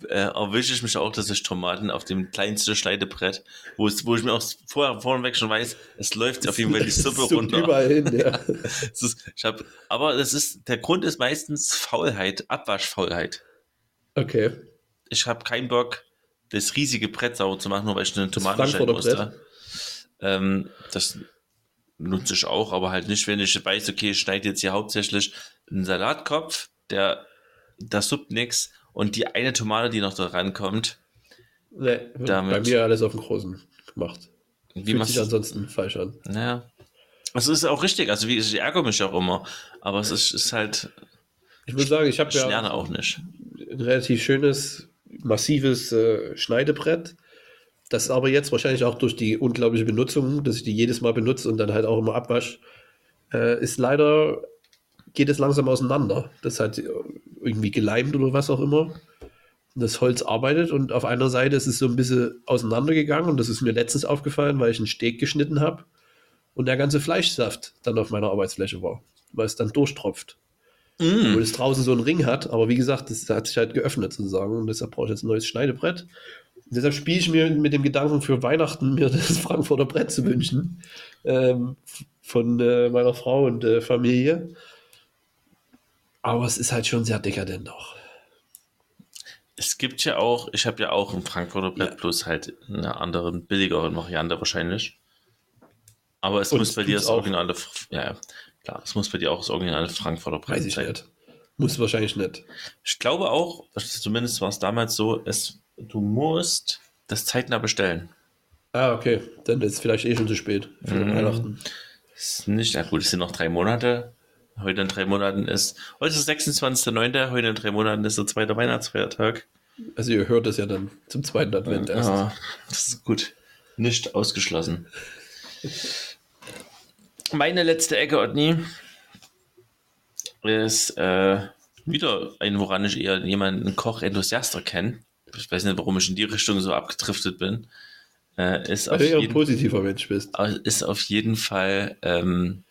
äh, erwische ich mich auch, dass ich Tomaten auf dem kleinsten Schneidebrett, wo, es, wo ich mir auch vorher vorneweg schon weiß, es läuft auf jeden Fall die Suppe runter. Überall hin, ja. ist, ich hab, aber das ist, der Grund ist meistens Faulheit, Abwaschfaulheit. Okay. Ich habe keinen Bock, das riesige Brett sauber zu machen, nur weil ich eine Tomate schneiden musste. Ähm, das nutze ich auch, aber halt nicht, wenn ich weiß, okay, ich schneide jetzt hier hauptsächlich einen Salatkopf, der, da suppt nichts und die eine Tomate, die noch da rankommt. Nee, damit, bei mir alles auf dem Großen gemacht. Wie Fühlt sich ansonsten falsch an. Ja. Also ist auch richtig. Also wie, ich ärgere mich auch immer. Aber es ist, ist halt. Ich muss sagen, ich habe ja. lerne auch nicht. Ein relativ schönes, massives äh, Schneidebrett. Das aber jetzt wahrscheinlich auch durch die unglaubliche Benutzung, dass ich die jedes Mal benutze und dann halt auch immer abwasch, äh, ist leider geht es langsam auseinander. Das hat irgendwie geleimt oder was auch immer. Das Holz arbeitet und auf einer Seite ist es so ein bisschen auseinandergegangen und das ist mir letztens aufgefallen, weil ich einen Steg geschnitten habe und der ganze Fleischsaft dann auf meiner Arbeitsfläche war, weil es dann durchtropft. Mm. Obwohl es draußen so einen Ring hat, aber wie gesagt, das hat sich halt geöffnet sozusagen und deshalb brauche ich jetzt ein neues Schneidebrett. Und deshalb spiele ich mir mit dem Gedanken für Weihnachten, mir das Frankfurter Brett zu wünschen ähm, von äh, meiner Frau und äh, Familie. Aber es ist halt schon sehr dekadent auch. Es gibt ja auch, ich habe ja auch ein Frankfurter Brett ja. plus halt eine andere, billigere Variante wahrscheinlich. Aber es Und muss bei dir das originale, ja, klar, es muss bei dir auch das originale Frankfurter Brett Weiß ich sein. Nicht. Muss wahrscheinlich nicht. Ich glaube auch, zumindest war es damals so, es, du musst das zeitnah bestellen. Ah, okay. Dann ist es vielleicht eh schon zu spät für mmh. Weihnachten. Ist nicht, na gut, es sind noch drei Monate heute in drei Monaten ist. Heute ist 26.09., heute in drei Monaten ist der zweite Weihnachtsfeiertag. Also ihr hört es ja dann zum zweiten Advent erst. Ja, das ist gut. Nicht ausgeschlossen. Meine letzte Ecke, Otni, ist äh, wieder ein, woran ich eher jemanden Koch-Enthusiaster kenne. Ich weiß nicht, warum ich in die Richtung so abgedriftet bin. Äh, ist Weil du ja ein positiver Mensch bist. Ist auf jeden Fall ähm,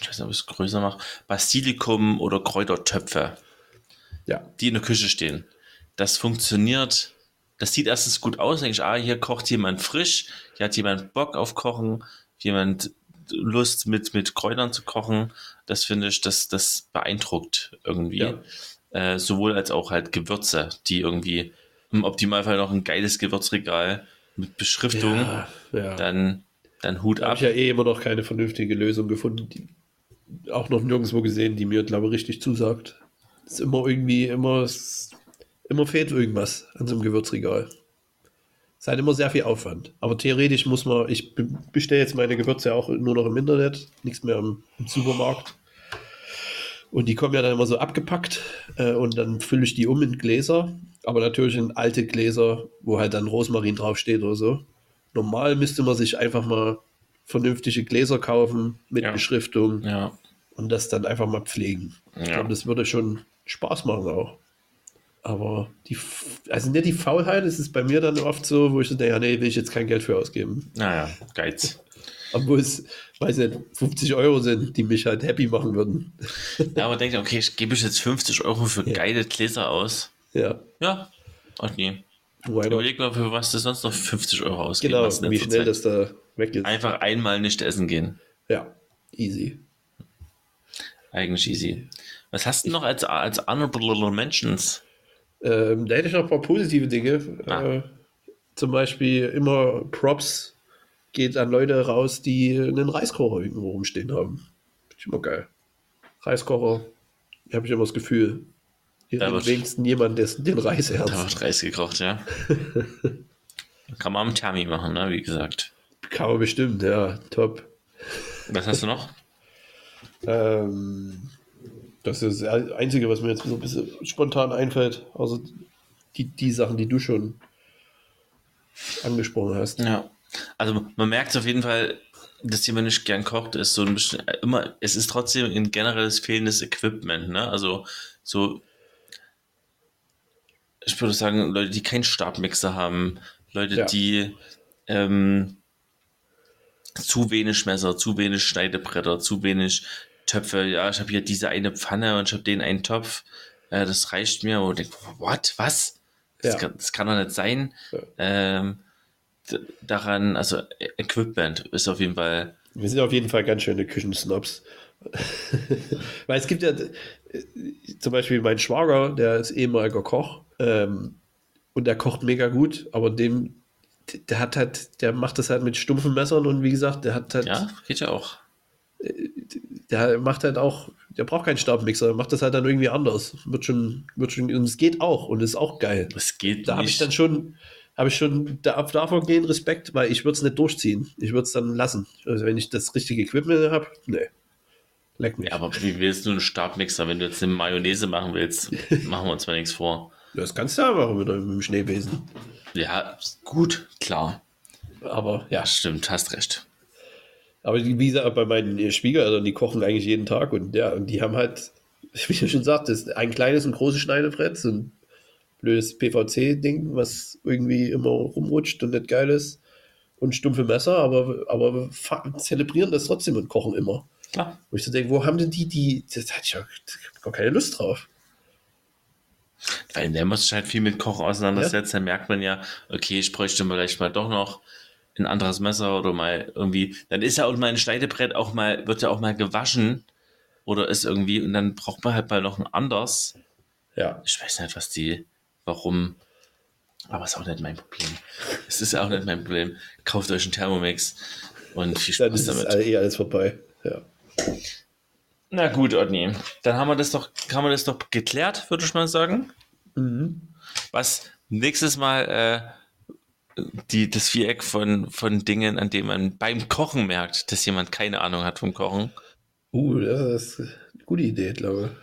ich weiß nicht, ob ich es größer mache, Basilikum oder Kräutertöpfe, ja. die in der Küche stehen. Das funktioniert, das sieht erstens gut aus, denke ich, ah, hier kocht jemand frisch, hier hat jemand Bock auf Kochen, jemand Lust mit, mit Kräutern zu kochen. Das finde ich, das, das beeindruckt irgendwie. Ja. Äh, sowohl als auch halt Gewürze, die irgendwie im Optimalfall noch ein geiles Gewürzregal mit Beschriftung, ja, ja. Dann, dann Hut da ab. Ich habe ja eh immer noch keine vernünftige Lösung gefunden, die, auch noch nirgendwo gesehen, die mir, glaube ich, richtig zusagt. Ist immer irgendwie, immer, immer fehlt irgendwas an so einem Gewürzregal. Ist halt immer sehr viel Aufwand. Aber theoretisch muss man, ich bestelle jetzt meine Gewürze auch nur noch im Internet, nichts mehr im, im Supermarkt. Und die kommen ja dann immer so abgepackt äh, und dann fülle ich die um in Gläser, aber natürlich in alte Gläser, wo halt dann Rosmarin draufsteht oder so. Normal müsste man sich einfach mal vernünftige Gläser kaufen mit ja. Beschriftung. Ja. und das dann einfach mal pflegen. Ich Ja. glaube, das würde schon Spaß machen auch. Aber die, also nicht die Faulheit, es ist bei mir dann oft so, wo ich so denke, ja, nee, will ich jetzt kein Geld für ausgeben. Naja, Geiz. Obwohl es, weiß nicht, 50 Euro sind, die mich halt happy machen würden. Ja, aber denkt, okay, ich gebe ich jetzt 50 Euro für geile Gläser aus. Ja, Ja, ach nee. Überleg mal, für was du sonst noch 50 Euro ausgeben Genau, in wie schnell Zeit. das da weg ist. Einfach einmal nicht essen gehen. Ja, easy. Eigentlich easy. Was hast du noch als, als Honorable Mentions? Ähm, da hätte ich noch ein paar positive Dinge. Ah. Äh, zum Beispiel immer Props geht an Leute raus, die einen Reiskocher irgendwo rumstehen haben. Finde ich immer geil. Reiskocher, habe ich immer das Gefühl. Hier Da wird- wenigstens jemand, der den Reis Da ernst. wird Reis gekocht, ja. Kann man am Thermi machen, ne? wie gesagt. Kann man bestimmt, ja, top. Was hast du noch? Ähm, das ist das Einzige, was mir jetzt so ein bisschen spontan einfällt. Also die, die Sachen, die du schon angesprochen hast. Ja. Also man merkt auf jeden Fall, dass jemand nicht gern kocht, ist so ein bisschen äh, immer, es ist trotzdem ein generelles fehlendes Equipment, ne? Also so, ich würde sagen, Leute, die keinen Stabmixer haben, Leute, Ja. die ähm, zu wenig Messer, zu wenig Schneidebretter, zu wenig Töpfe. Ja, ich habe hier diese eine Pfanne und ich habe den einen Topf. Äh, das reicht mir. Und ich denke, what? Was? Das, Ja. kann, das kann doch nicht sein. Ja. Ähm, daran, also E- Equipment ist auf jeden Fall. Wir sind auf jeden Fall ganz schöne Küchensnobs. Weil es gibt ja zum Beispiel mein Schwager, der ist ehemaliger Koch ähm, und der kocht mega gut, aber dem, der hat halt, der macht das halt mit stumpfen Messern und wie gesagt, der hat halt, Ja, geht ja auch. der macht halt auch, der braucht keinen Stabmixer, macht das halt dann irgendwie anders. Wird schon, wird schon, und es geht auch und ist auch geil. Es geht Da habe ich dann schon, habe ich schon da, davon gehen Respekt, weil ich würde es nicht durchziehen. Ich würde es dann lassen. Also wenn ich das richtige Equipment habe, nee. Leck mich. ja, aber wie willst du einen Stabmixer, wenn du jetzt eine Mayonnaise machen willst? machen wir uns mal nichts vor. Das kannst du ja machen mit, dem Schneebesen. Ja, gut, klar. Aber ja, stimmt, hast recht. aber wie gesagt, bei meinen Schwiegereltern, die kochen eigentlich jeden Tag und ja, und die haben halt, wie ich schon sagte, das ist ein kleines und großes Schneidebrett, so ein blödes PVC-Ding, was irgendwie immer rumrutscht und nicht geil ist. Und stumpfe Messer, aber, aber zelebrieren das trotzdem und kochen immer. Klar. Wo ich so denke, wo haben denn die, die, das hatte ich ja gar keine Lust drauf. Weil der muss sich halt viel mit Kochen auseinandersetzen, dann merkt man ja, okay, ich bräuchte vielleicht mal doch noch ein anderes Messer oder mal irgendwie, dann ist ja auch mal ein Schneidebrett auch mal, wird ja auch mal gewaschen oder ist irgendwie, und dann braucht man halt mal noch ein anders. Ja, Ich weiß nicht, was die, warum, aber ist auch nicht mein Problem. Es ist auch nicht mein Problem. Kauft euch einen Thermomix und viel dann Spaß ist es damit. alle- eh alles vorbei. Ja. Na gut, Otni, dann haben wir das doch, haben wir das doch geklärt, würde ich mal sagen. Was nächstes Mal äh, die, das Viereck von, von Dingen, an denen man beim Kochen merkt, dass jemand keine Ahnung hat vom Kochen. Uh, das ist eine gute Idee, glaube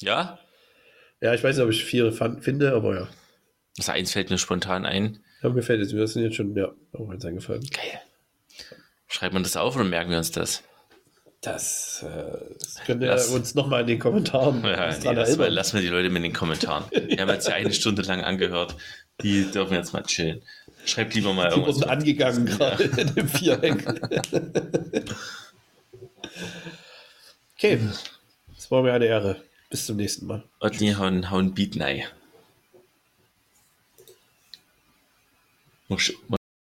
Ja? ich. Ja, ich weiß nicht, ob ich vier finde, aber ja. Das eins fällt mir spontan ein. ja mir fällt jetzt, mir sind jetzt schon, ja, auch eins eingefallen. Geil. Schreibt man das auf oder merken wir uns das? Das, äh, das könnt ihr Lass- uns nochmal in den Kommentaren Ja, nee, lass, mal, lass mal die Leute mit den Kommentaren. Wir haben jetzt ja eine Stunde lang angehört. Die dürfen jetzt mal chillen. Schreibt lieber mal Die irgendwas. wurden angegangen gerade in dem Viereck. okay, das war mir eine Ehre. Bis zum nächsten Mal. Otni hauen, hauen Beat nein. Muss, muss